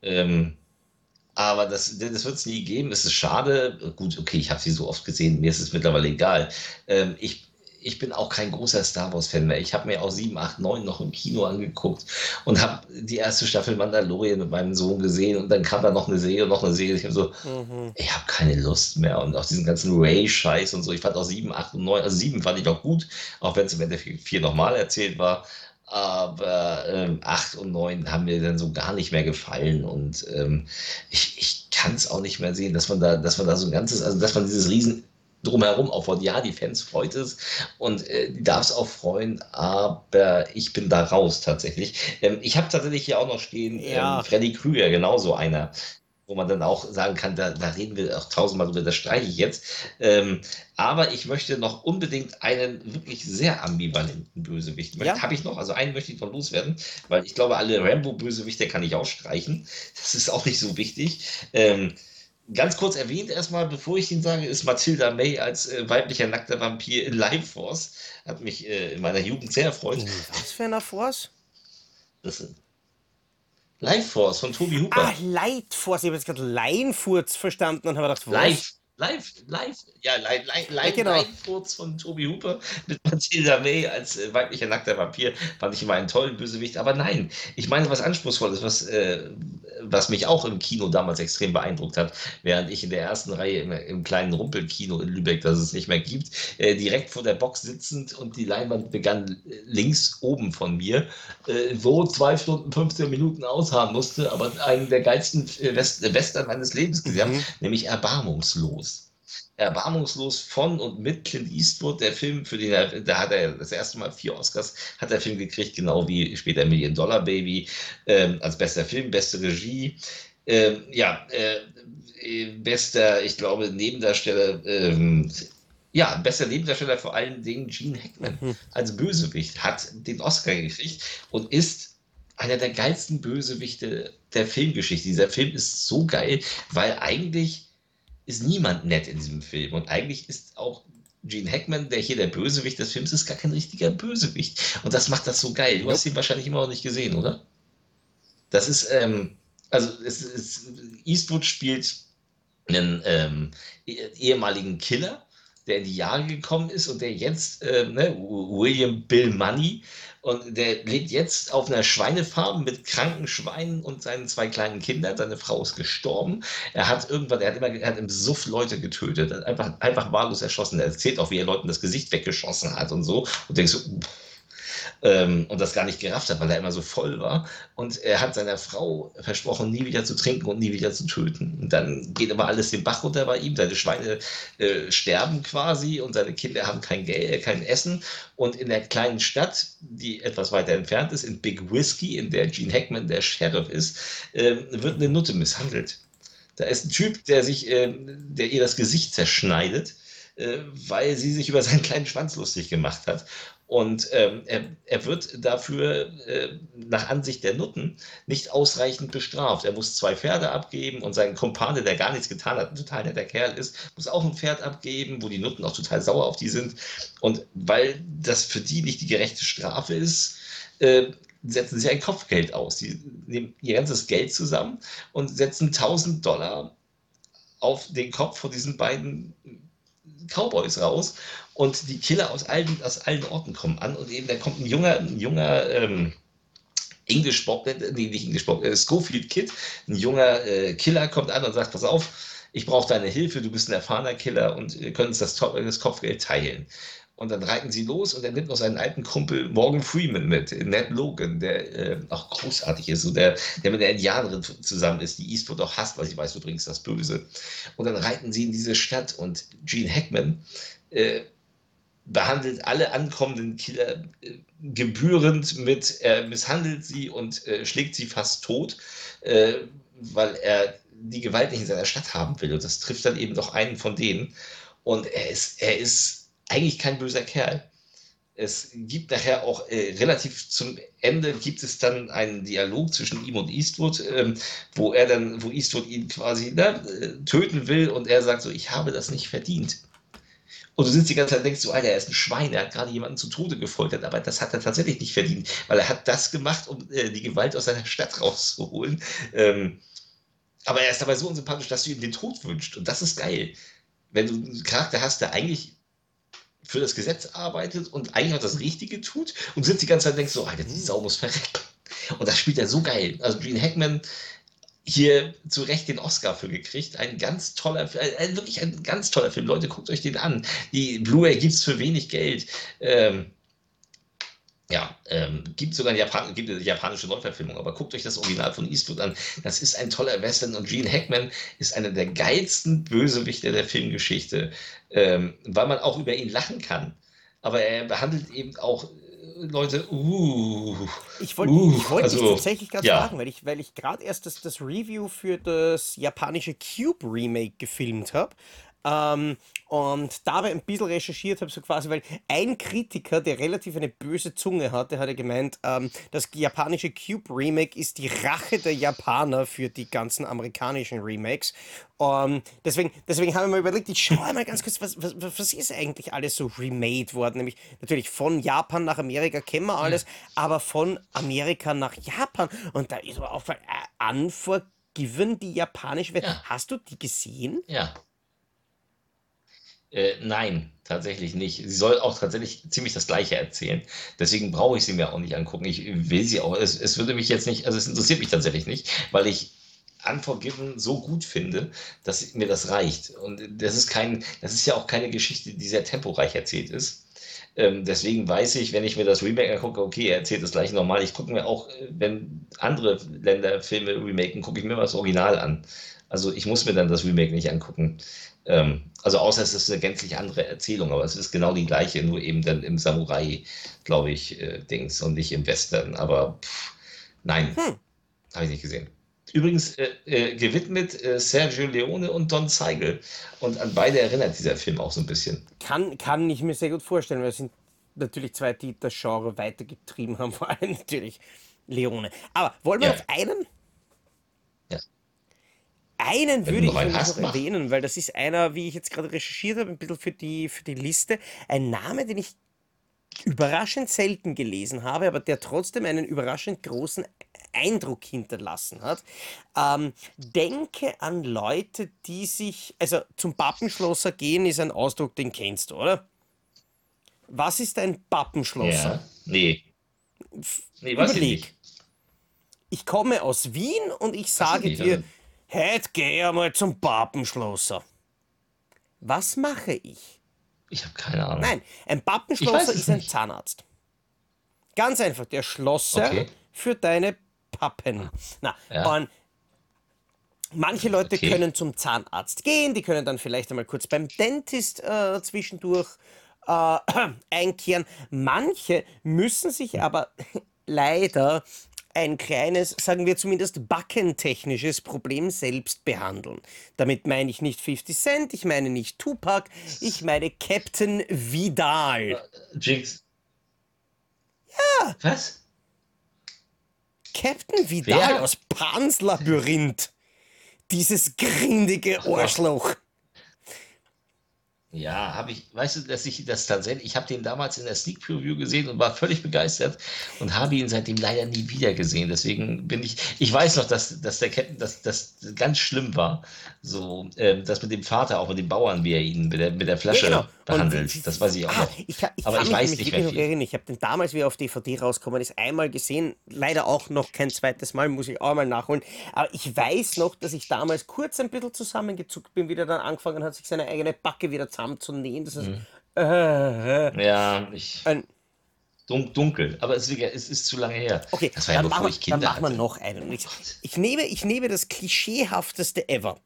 Ähm, aber das, das wird es nie geben. Es ist schade. Gut, okay, ich habe sie so oft gesehen. Mir ist es mittlerweile egal. Ähm, ich, ich bin auch kein großer Star Wars-Fan mehr. Ich habe mir auch 7, 8, 9 noch im Kino angeguckt und habe die erste Staffel Mandalorian mit meinem Sohn gesehen. Und dann kam da noch eine Serie und noch eine Serie. Ich habe so, Mhm. ich habe keine Lust mehr. Und auch diesen ganzen Ray-Scheiß und so. Ich fand auch 7, 8 und 9. Also 7 fand ich auch gut, auch wenn es im Endeffekt 4 nochmal erzählt war. Aber ähm, 8 und 9 haben mir dann so gar nicht mehr gefallen. Und ähm, ich, ich kann es auch nicht mehr sehen, dass man da, dass man da so ein ganzes, also dass man dieses Riesen drumherum aufbaut. Ja, die Fans freut es und äh, die darf es auch freuen, aber ich bin da raus tatsächlich. Ähm, ich habe tatsächlich hier auch noch stehen, Ja. ähm, Freddy Krüger, genauso einer, wo man dann auch sagen kann, da, da reden wir auch tausendmal drüber, das streiche ich jetzt. Ähm, aber ich möchte noch unbedingt einen wirklich sehr ambivalenten Bösewicht. Ja. Habe ich noch, also einen möchte ich noch loswerden, weil ich glaube, alle Rambo-Bösewichte kann ich auch streichen. Das ist auch nicht so wichtig. Ähm, Ganz kurz erwähnt erstmal, bevor ich ihn sage, ist Mathilda May als äh, weiblicher nackter Vampir in Life Force. Hat mich äh, in meiner Jugend sehr erfreut. In was für einer Force? Das ist Life Force von Tobi Hooper. Ah, Leitforce. Ich habe jetzt gerade Leinfurz verstanden und habe gedacht, was? Live, live, live, ja, live, live, live, genau. live Furz von Tobi Hooper mit Mathilda May als äh, weiblicher nackter Vampir fand ich immer einen tollen Bösewicht. Aber nein, ich meine was Anspruchsvolles, was, äh, was mich auch im Kino damals extrem beeindruckt hat, während ich in der ersten Reihe im, im kleinen Rumpelkino in Lübeck, das es nicht mehr gibt, äh, direkt vor der Box sitzend und die Leinwand begann äh, links oben von mir, äh, wo zwei Stunden 15 Minuten ausharren musste, aber einen der geilsten äh, West Western meines Lebens gesehen habe, Mhm. nämlich Erbarmungslos. Erbarmungslos von und mit Clint Eastwood, der Film, für den er, da hat er das erste Mal vier Oscars, hat der Film gekriegt, genau wie später Million Dollar Baby, ähm, als bester Film, beste Regie. Ähm, ja, äh, äh, bester, ich glaube, Nebendarsteller, ähm, ja, bester Nebendarsteller vor allen Dingen Gene Hackman Mhm. als Bösewicht hat den Oscar gekriegt und ist einer der geilsten Bösewichte der Filmgeschichte. Dieser Film ist so geil, weil eigentlich ist niemand nett in diesem Film und eigentlich ist auch Gene Hackman, der hier der Bösewicht des Films ist, gar kein richtiger Bösewicht. Und das macht das so geil. Du hast ihn wahrscheinlich immer noch nicht gesehen, oder? Das ist, ähm, also es ist, Eastwood spielt einen ähm, eh- ehemaligen Killer, der in die Jahre gekommen ist und der jetzt, ähm, ne, William Bill Money, und der lebt jetzt auf einer Schweinefarm mit kranken Schweinen und seinen zwei kleinen Kindern. Seine Frau ist gestorben. Er hat irgendwann, er hat immer, er hat im Suff Leute getötet, einfach, einfach wahllos erschossen. Er erzählt auch, wie er Leuten das Gesicht weggeschossen hat und so. Und denkst so, pff, ähm, und das gar nicht gerafft hat, weil er immer so voll war. Und er hat seiner Frau versprochen, nie wieder zu trinken und nie wieder zu töten. Und dann geht aber alles den Bach runter bei ihm. Seine Schweine äh, sterben quasi und seine Kinder haben kein Geld, äh, kein Essen. Und in der kleinen Stadt, die etwas weiter entfernt ist, in Big Whiskey, in der Gene Hackman der Sheriff ist, äh, wird eine Nutte misshandelt. Da ist ein Typ, der sich, äh, der ihr das Gesicht zerschneidet, äh, weil sie sich über seinen kleinen Schwanz lustig gemacht hat. Und ähm, er, er wird dafür äh, nach Ansicht der Nutten nicht ausreichend bestraft. Er muss zwei Pferde abgeben und sein Kumpane, der gar nichts getan hat, ein total netter Kerl ist, muss auch ein Pferd abgeben, wo die Nutten auch total sauer auf die sind. Und weil das für die nicht die gerechte Strafe ist, äh, setzen sie ein Kopfgeld aus. Sie nehmen ihr ganzes Geld zusammen und setzen 1000 Dollar auf den Kopf von diesen beiden Cowboys raus und die Killer aus allen, aus allen Orten kommen an und eben da kommt ein junger, ein junger ähm, English Bob, nee, nicht English Bob, äh, Schofield Kid, ein junger äh, Killer kommt an und sagt, pass auf, ich brauche deine Hilfe, du bist ein erfahrener Killer und wir können uns das, das Kopfgeld teilen. Und dann reiten sie los und er nimmt noch seinen alten Kumpel Morgan Freeman mit, Ned Logan, der äh, auch großartig ist, so der, der mit der Indianerin zusammen ist, die Eastwood auch hasst, weil sie weiß, bringst das Böse. Und dann reiten sie in diese Stadt und Gene Hackman äh, behandelt alle ankommenden Killer äh, gebührend mit, er misshandelt sie und äh, schlägt sie fast tot, äh, weil er die Gewalt nicht in seiner Stadt haben will. Und das trifft dann eben doch einen von denen. Und er ist, er ist eigentlich kein böser Kerl. Es gibt nachher auch äh, relativ zum Ende gibt es dann einen Dialog zwischen ihm und Eastwood, ähm, wo er dann, wo Eastwood ihn quasi ne, äh, töten will und er sagt so, ich habe das nicht verdient. Und du sitzt die ganze Zeit und denkst so, Alter, er ist ein Schwein, er hat gerade jemanden zu Tode gefoltert, aber das hat er tatsächlich nicht verdient, weil er hat das gemacht, um äh, die Gewalt aus seiner Stadt rauszuholen. Ähm, aber er ist dabei so unsympathisch, dass du ihm den Tod wünschst. Und das ist geil. Wenn du einen Charakter hast, der eigentlich für das Gesetz arbeitet und eigentlich auch das Richtige tut und sitzt die ganze Zeit und denkst so, Alter, die Sau muss verrecken. Und das spielt er so geil. Also Gene Hackman hier zu Recht den Oscar für gekriegt. Ein ganz toller, äh, wirklich ein ganz toller Film. Leute, guckt euch den an. Die Blu-ray gibt es für wenig Geld. Ähm, ja, ähm, gibt sogar eine, Japan gibt eine japanische Neuverfilmung, aber guckt euch das Original von Eastwood an. Das ist ein toller Western und Gene Hackman ist einer der geilsten Bösewichte der Filmgeschichte, ähm, weil man auch über ihn lachen kann. Aber er behandelt eben auch äh, Leute, uh, Ich wollte uh, ich wollt dich also, tatsächlich gerade ja. fragen, weil ich, weil ich gerade erst das, das Review für das japanische Cube Remake gefilmt habe. Ähm, und dabei ein bisschen recherchiert habe, so quasi, weil ein Kritiker, der relativ eine böse Zunge hatte, hatte gemeint, ähm, das japanische Cube Remake ist die Rache der Japaner für die ganzen amerikanischen Remakes. Ähm, deswegen, deswegen haben wir mal überlegt, ich schaue einmal ganz kurz, was, was, was ist eigentlich alles so remade worden? Nämlich natürlich von Japan nach Amerika kennen wir alles, aber von Amerika nach Japan. Und da ist mir aufgefallen, äh, Unforgiven, die japanische Version. Ja. Hast du die gesehen? Ja. Äh, nein, tatsächlich nicht. Sie soll auch tatsächlich ziemlich das Gleiche erzählen. Deswegen brauche ich sie mir auch nicht angucken. Ich will sie auch. Es, es würde mich jetzt nicht, also es interessiert mich tatsächlich nicht, weil ich Unforgiven so gut finde, dass mir das reicht. Und das ist kein, das ist ja auch keine Geschichte, die sehr temporeich erzählt ist. Ähm, deswegen weiß ich, wenn ich mir das Remake angucke, okay, er erzählt das gleiche normal. Ich gucke mir auch, äh, wenn andere Länder Filme remaken, gucke ich mir mal das Original an. Also ich muss mir dann das Remake nicht angucken. Ähm, also außer es ist eine gänzlich andere Erzählung, aber es ist genau die gleiche, nur eben dann im Samurai, glaube ich, äh, Dings und nicht im Western. Aber pff, nein, Hm. habe ich nicht gesehen. Übrigens äh, äh, gewidmet äh, Sergio Leone und Don Zeigel. Und an beide erinnert dieser Film auch so ein bisschen. Kann, kann ich mir sehr gut vorstellen, weil es sind natürlich zwei, die das Genre weitergetrieben haben, vor allem natürlich Leone. Aber wollen wir Ja. noch einen? Einen würde ich noch erwähnen, weil das ist einer, wie ich jetzt gerade recherchiert habe, ein bisschen für die, für die Liste, ein Name, den ich überraschend selten gelesen habe, aber der trotzdem einen überraschend großen Eindruck hinterlassen hat. Ähm, denke an Leute, die sich, also zum Pappenschlosser gehen, ist ein Ausdruck, den kennst du, oder? Was ist ein Pappenschlosser? Ja. Nee. Nee, weiß ich nicht. Ich komme aus Wien und ich ich sage nicht, dir, also- heute geh einmal zum Pappenschlosser. Was mache ich? Ich habe keine Ahnung. Nein, ein Ich Pappenschlosser ist ein nicht. Zahnarzt. Ganz einfach, der Schlosser Okay. für deine Pappen. Na, Ja. und manche Leute Okay. können zum Zahnarzt gehen, die können dann vielleicht einmal kurz beim Dentist äh, zwischendurch äh, einkehren. Manche müssen sich aber leider ein kleines, sagen wir zumindest backentechnisches Problem selbst behandeln. Damit meine ich nicht 50 Cent, ich meine nicht Tupac, ich meine Captain Vidal. Jinx. Ja. Was? Captain Vidal Wer? aus Pans Labyrinth. Dieses grindige Arschloch. Ja, habe ich, weißt du, dass ich das tatsächlich, ich habe den damals in der Sneak Preview gesehen und war völlig begeistert und habe ihn seitdem leider nie wieder gesehen. Deswegen bin ich, ich weiß noch, dass, dass der Captain, dass das ganz schlimm war. So, ähm, das mit dem Vater, auch mit dem Bauern, wie er ihn mit der, mit der Flasche Ja, genau. behandelt. Und- das weiß ich auch Ah, noch. ich, ich Aber ich weiß nicht mehr viel. erinnern. Ich habe den damals, wie er auf DVD rausgekommen ist, einmal gesehen. Leider auch noch kein zweites Mal, muss ich auch mal nachholen. Aber ich weiß noch, dass ich damals kurz ein bisschen zusammengezuckt bin, wie er dann angefangen hat, sich seine eigene Backe wieder zusammenzunähen. Das ist, Mhm. äh, äh, Ja, ich, ein, dun dunkel, aber es, es ist zu lange her. okay, das war ja dann, machen, ich wir- dann Kinder machen wir noch einen. Und Ich, ich, nehme, ich nehme das klischeehafteste ever.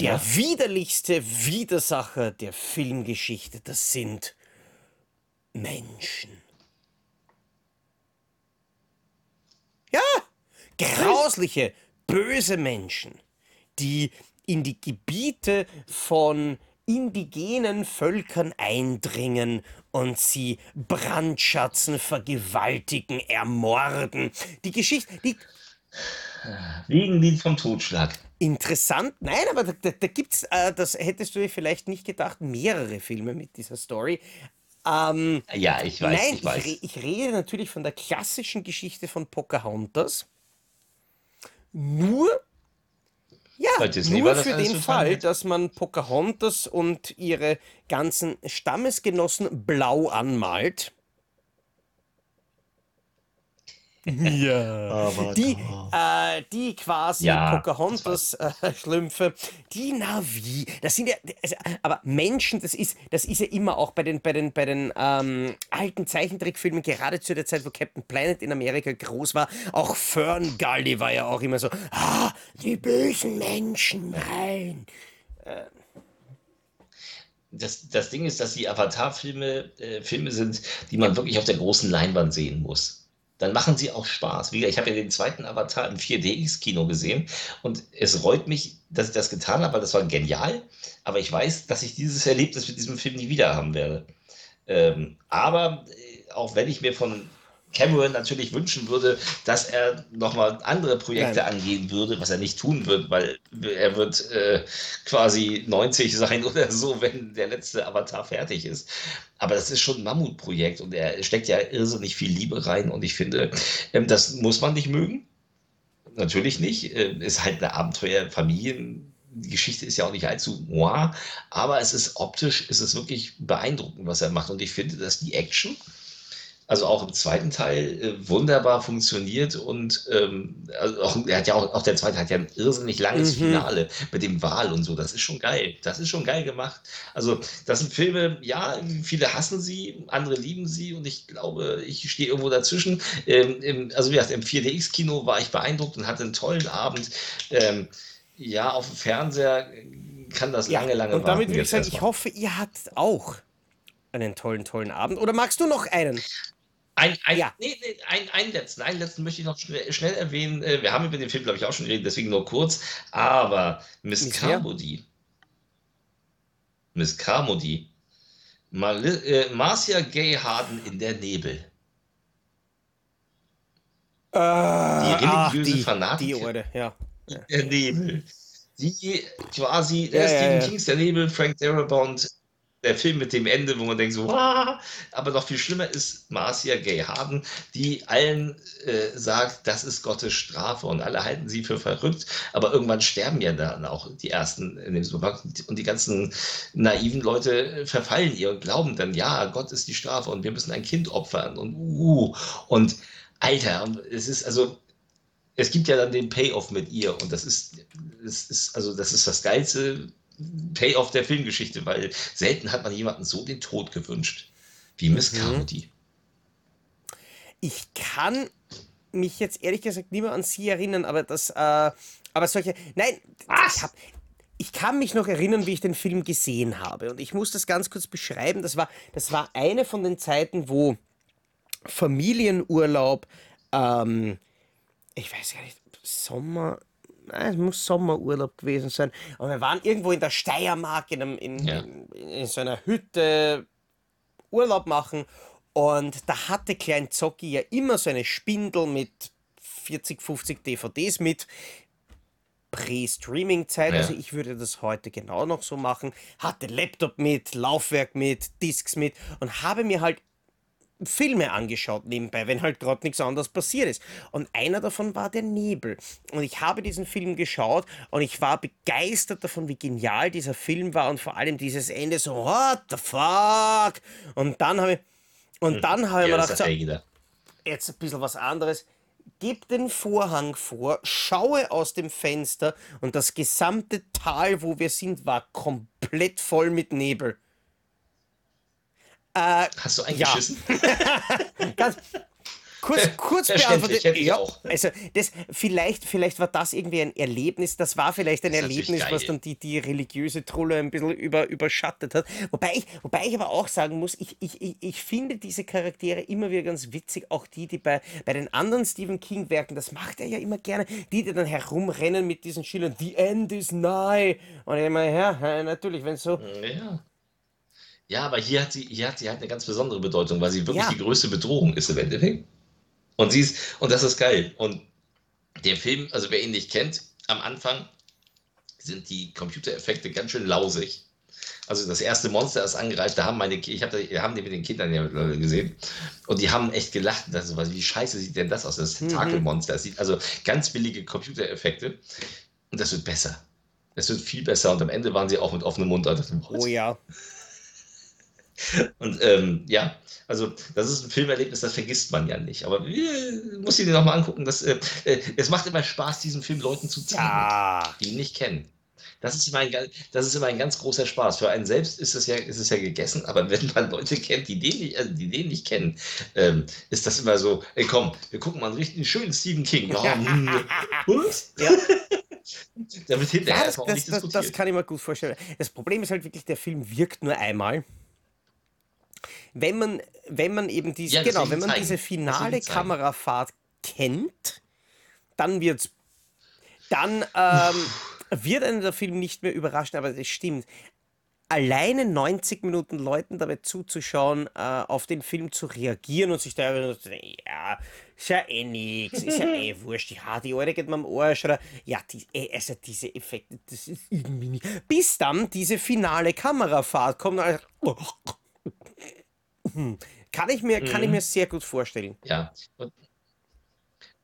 Der Ja. widerlichste Widersacher der Filmgeschichte, das sind Menschen. Ja, grausliche, böse Menschen, die in die Gebiete von indigenen Völkern eindringen und sie brandschatzen, vergewaltigen, ermorden. Die Geschichte, die Wegen vom Totschlag. Interessant, nein, aber da, da, da gibt es, äh, das hättest du dir vielleicht nicht gedacht, mehrere Filme mit dieser Story. Ähm, Ja, ich weiß, nein, ich ich, weiß. re ich rede natürlich von der klassischen Geschichte von Pocahontas. Nur, ja, Disney nur für den Fall, spannend. dass man Pocahontas und ihre ganzen Stammesgenossen blau anmalt. Ja. Die, äh, die quasi Ja, Pocahontas-Schlümpfe, die Navi, das sind ja, also, aber Menschen, das ist, das ist ja immer auch bei den, bei den, bei den ähm, alten Zeichentrickfilmen, gerade zu der Zeit, wo Captain Planet in Amerika groß war, auch Fern Gully war ja auch immer so, ah, die bösen Menschen, nein. Das, das Ding ist, dass die Avatar-Filme äh, Filme sind, die man wirklich auf der großen Leinwand sehen muss. Dann machen sie auch Spaß. Wie ich habe ja den zweiten Avatar im 4DX-Kino gesehen und es reut mich, dass ich das getan habe, weil das war genial. Aber ich weiß, dass ich dieses Erlebnis mit diesem Film nie wieder haben werde. Ähm, aber äh, auch wenn ich mir von Cameron natürlich wünschen würde, dass er nochmal andere Projekte Nein. angehen würde, was er nicht tun wird, weil er wird äh, quasi 90 sein oder so, wenn der letzte Avatar fertig ist. Aber das ist schon ein Mammutprojekt und er steckt ja irrsinnig viel Liebe rein und ich finde, ähm, das muss man nicht mögen. Natürlich nicht. Ähm, ist halt eine Abenteuer-Familien. Die Geschichte ist ja auch nicht allzu moi, aber es ist optisch, ist es wirklich beeindruckend, was er macht. Und ich finde, dass die Action, also auch im zweiten Teil äh, wunderbar funktioniert und ähm, also auch, er hat ja auch, auch der zweite hat ja ein irrsinnig langes Mhm. Finale mit dem Wal und so. Das ist schon geil. Das ist schon geil gemacht. Also, das sind Filme, ja, viele hassen sie, andere lieben sie und ich glaube, ich stehe irgendwo dazwischen. Ähm, im, also, wie gesagt, im 4DX-Kino war ich beeindruckt und hatte einen tollen Abend. Ähm, ja, auf dem Fernseher kann das Ja, lange, lange und damit warten würde ich sagen, ich hoffe, ihr hattet auch einen tollen, tollen Abend. Oder magst du noch einen? Ein, ein, Ja. nee, nee, ein, einen letzten, einen letzten möchte ich noch schnell, schnell erwähnen. Äh, Wir haben über den Film, glaube ich, auch schon geredet, deswegen nur kurz. Aber Miss? Carmody. Miss Carmody. Mali äh, Marcia Gay Harden in der Nebel. Äh, ach, religiöse die, Fanatiker. Die, Alter, ja. Der Nebel. Die quasi, Ja, der ja, Stephen ja. Kings Der Nebel, Frank Darabont, der Film mit dem Ende, wo man denkt so, "Wah!" aber noch viel schlimmer ist Marcia Gay Harden, die allen äh, sagt, das ist Gottes Strafe und alle halten sie für verrückt, aber irgendwann sterben ja dann auch die ersten in dem Supermarkt und die ganzen naiven Leute verfallen ihr und glauben dann, ja, Gott ist die Strafe und wir müssen ein Kind opfern und uh, und Alter, es ist also es gibt ja dann den Payoff mit ihr und das ist, das ist, also das ist das geilste Payoff der Filmgeschichte, weil selten hat man jemanden so den Tod gewünscht wie Miss Mhm. Carmody. Ich kann mich jetzt ehrlich gesagt nicht mehr an sie erinnern, aber das, äh, aber solche, nein, Was? ich hab, ich kann mich noch erinnern, wie ich den Film gesehen habe und ich muss das ganz kurz beschreiben. Das war, das war eine von den Zeiten, wo Familienurlaub, ähm, ich weiß gar nicht, Sommer, es muss Sommerurlaub gewesen sein. Und wir waren irgendwo in der Steiermark in, einem, in, Ja. in, in so einer Hütte Urlaub machen. Und da hatte Klein Zocki ja immer so eine Spindel mit 40, 50 DVDs mit. Prä-Streaming-Zeit, Ja. also ich würde das heute genau noch so machen. Hatte Laptop mit, Laufwerk mit, Discs mit und habe mir halt Filme angeschaut nebenbei, wenn halt gerade nichts anderes passiert ist. Und einer davon war der Nebel. Und ich habe diesen Film geschaut und ich war begeistert davon, wie genial dieser Film war und vor allem dieses Ende so, what the fuck? Und dann habe ich, und dann habe ich mir Ja, das gedacht, so, jetzt ein bisschen was anderes. Gib den Vorhang vor, schaue aus dem Fenster und das gesamte Tal, wo wir sind, war komplett voll mit Nebel. Äh, Hast du eingeschissen? ganz kurz, kurz beantwortet. Ja, auch. also das, vielleicht, vielleicht war das irgendwie ein Erlebnis, das war vielleicht ein Erlebnis, was dann die, die religiöse Trulle ein bisschen über, überschattet hat. Wobei ich, wobei ich aber auch sagen muss, ich, ich, ich, ich finde diese Charaktere immer wieder ganz witzig, auch die, die bei, bei den anderen Stephen King-Werken, das macht er ja immer gerne, die, die dann herumrennen mit diesen Schildern, The End is nigh. Und ich meine, ja, ja, natürlich, wenn so. Ja. Ja, aber hier hat sie, hier hat sie halt eine ganz besondere Bedeutung, weil sie wirklich Ja. die größte Bedrohung ist im Endeffekt. Und sie ist, und das ist geil. Und der Film, also wer ihn nicht kennt, am Anfang sind die Computereffekte ganz schön lausig. Also das erste Monster, das angreift, da haben meine, ich habe wir haben die mit den Kindern ja mittlerweile gesehen und die haben echt gelacht. Das ist, was- wie scheiße sieht denn das aus? Das Mhm. Tentakelmonster. Das sieht also ganz billige Computereffekte und das wird besser. Es wird viel besser und am Ende waren sie auch mit offenem Mund. Oh ja. Und ähm, ja, also das ist ein Filmerlebnis, das vergisst man ja nicht. Aber äh, muss ich dir nochmal angucken. Das, äh, äh, es macht immer Spaß, diesen Film Leuten zu zeigen, Ja. die ihn nicht kennen. Das ist, immer ein, das ist immer ein ganz großer Spaß. Für einen selbst ist es ja, ist es ja gegessen, aber wenn man Leute kennt, die den nicht, also die den nicht kennen, ähm, ist das immer so, ey komm, wir gucken mal einen richtig schönen Stephen King. Hm, was? Ja. Da wird hinterher Ja, das, das, nicht das, das kann ich mir gut vorstellen. Das Problem ist halt wirklich, der Film wirkt nur einmal. Wenn man, wenn man eben diese, Ja, genau, wenn man zeigen. diese finale. Kamerafahrt kennt, dann wird's, dann ähm, wird einen der Film nicht mehr überraschen, aber das stimmt. Alleine 90 Minuten Leuten dabei zuzuschauen, äh, auf den Film zu reagieren und sich da zu denken, ja, ist ja eh nix, ist ja eh wurscht, ja, die Alte geht mir am Arsch, oder, ja, die, eh, also diese Effekte, das ist irgendwie nicht. Bis dann diese finale Kamerafahrt kommt, und alles- kann ich mir, kann ich mir sehr gut vorstellen. Ja. Und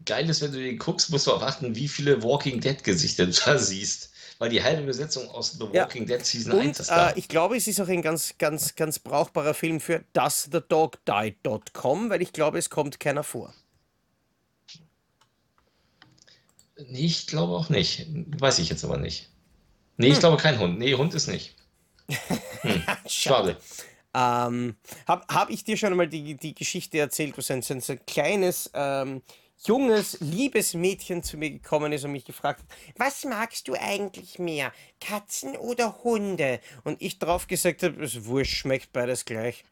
geil ist, wenn du den guckst, musst du auch achten, wie viele Walking Dead Gesichter du da siehst. Weil die halbe Besetzung aus The Ja. Walking Dead Season 1 Und ist da. äh, ich glaube, es ist auch ein ganz, ganz, ganz brauchbarer Film für doesthedogdie.com, weil ich glaube, es kommt keiner vor. nee, ich glaube auch nicht. Weiß ich jetzt aber nicht. Nee, ich glaube kein Hund. Nee, Hund ist nicht. Hm, schade. Ähm, Habe hab ich dir schon einmal die, die Geschichte erzählt, wo so ein, so ein, so ein kleines, ähm, junges, liebes Mädchen zu mir gekommen ist und mich gefragt hat, was magst du eigentlich mehr, Katzen oder Hunde? Und ich drauf gesagt habe, es wurscht, schmeckt beides gleich.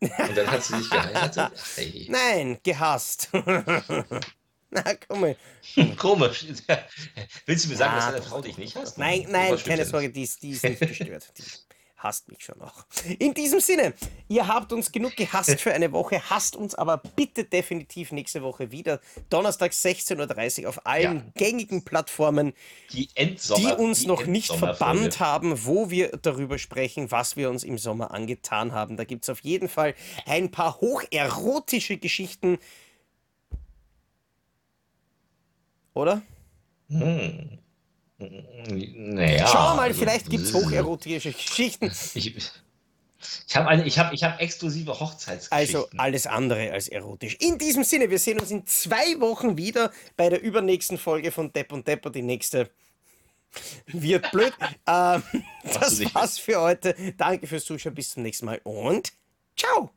Und dann hat sie dich geheiratet? Hey. Nein, gehasst. Na, komm mal. Komisch. Willst du mir sagen, Ja, dass deine Frau dich nicht hasst? Nein, nein, keine Sorge, die ist, die ist nicht gestört. Die hasst mich schon noch. In diesem Sinne, ihr habt uns genug gehasst für eine Woche, hasst uns aber bitte definitiv nächste Woche wieder. Donnerstag 16.30 Uhr auf allen Ja. gängigen Plattformen, Die die uns die noch nicht verbannt haben, wo wir darüber sprechen, was wir uns im Sommer angetan haben. Da gibt es auf jeden Fall ein paar hocherotische Geschichten. Oder? Hm. Naja. Schauen wir mal, also, vielleicht gibt es hocherotische Geschichten. Ich, ich habe eine, ich habe, ich habe exklusive Hochzeitsgeschichten. Also alles andere als erotisch. In diesem Sinne, wir sehen uns in zwei Wochen wieder bei der übernächsten Folge von Depp und Depper. Die nächste wird blöd. ähm, das war's für heute. Danke fürs Zuschauen. Bis zum nächsten Mal und ciao.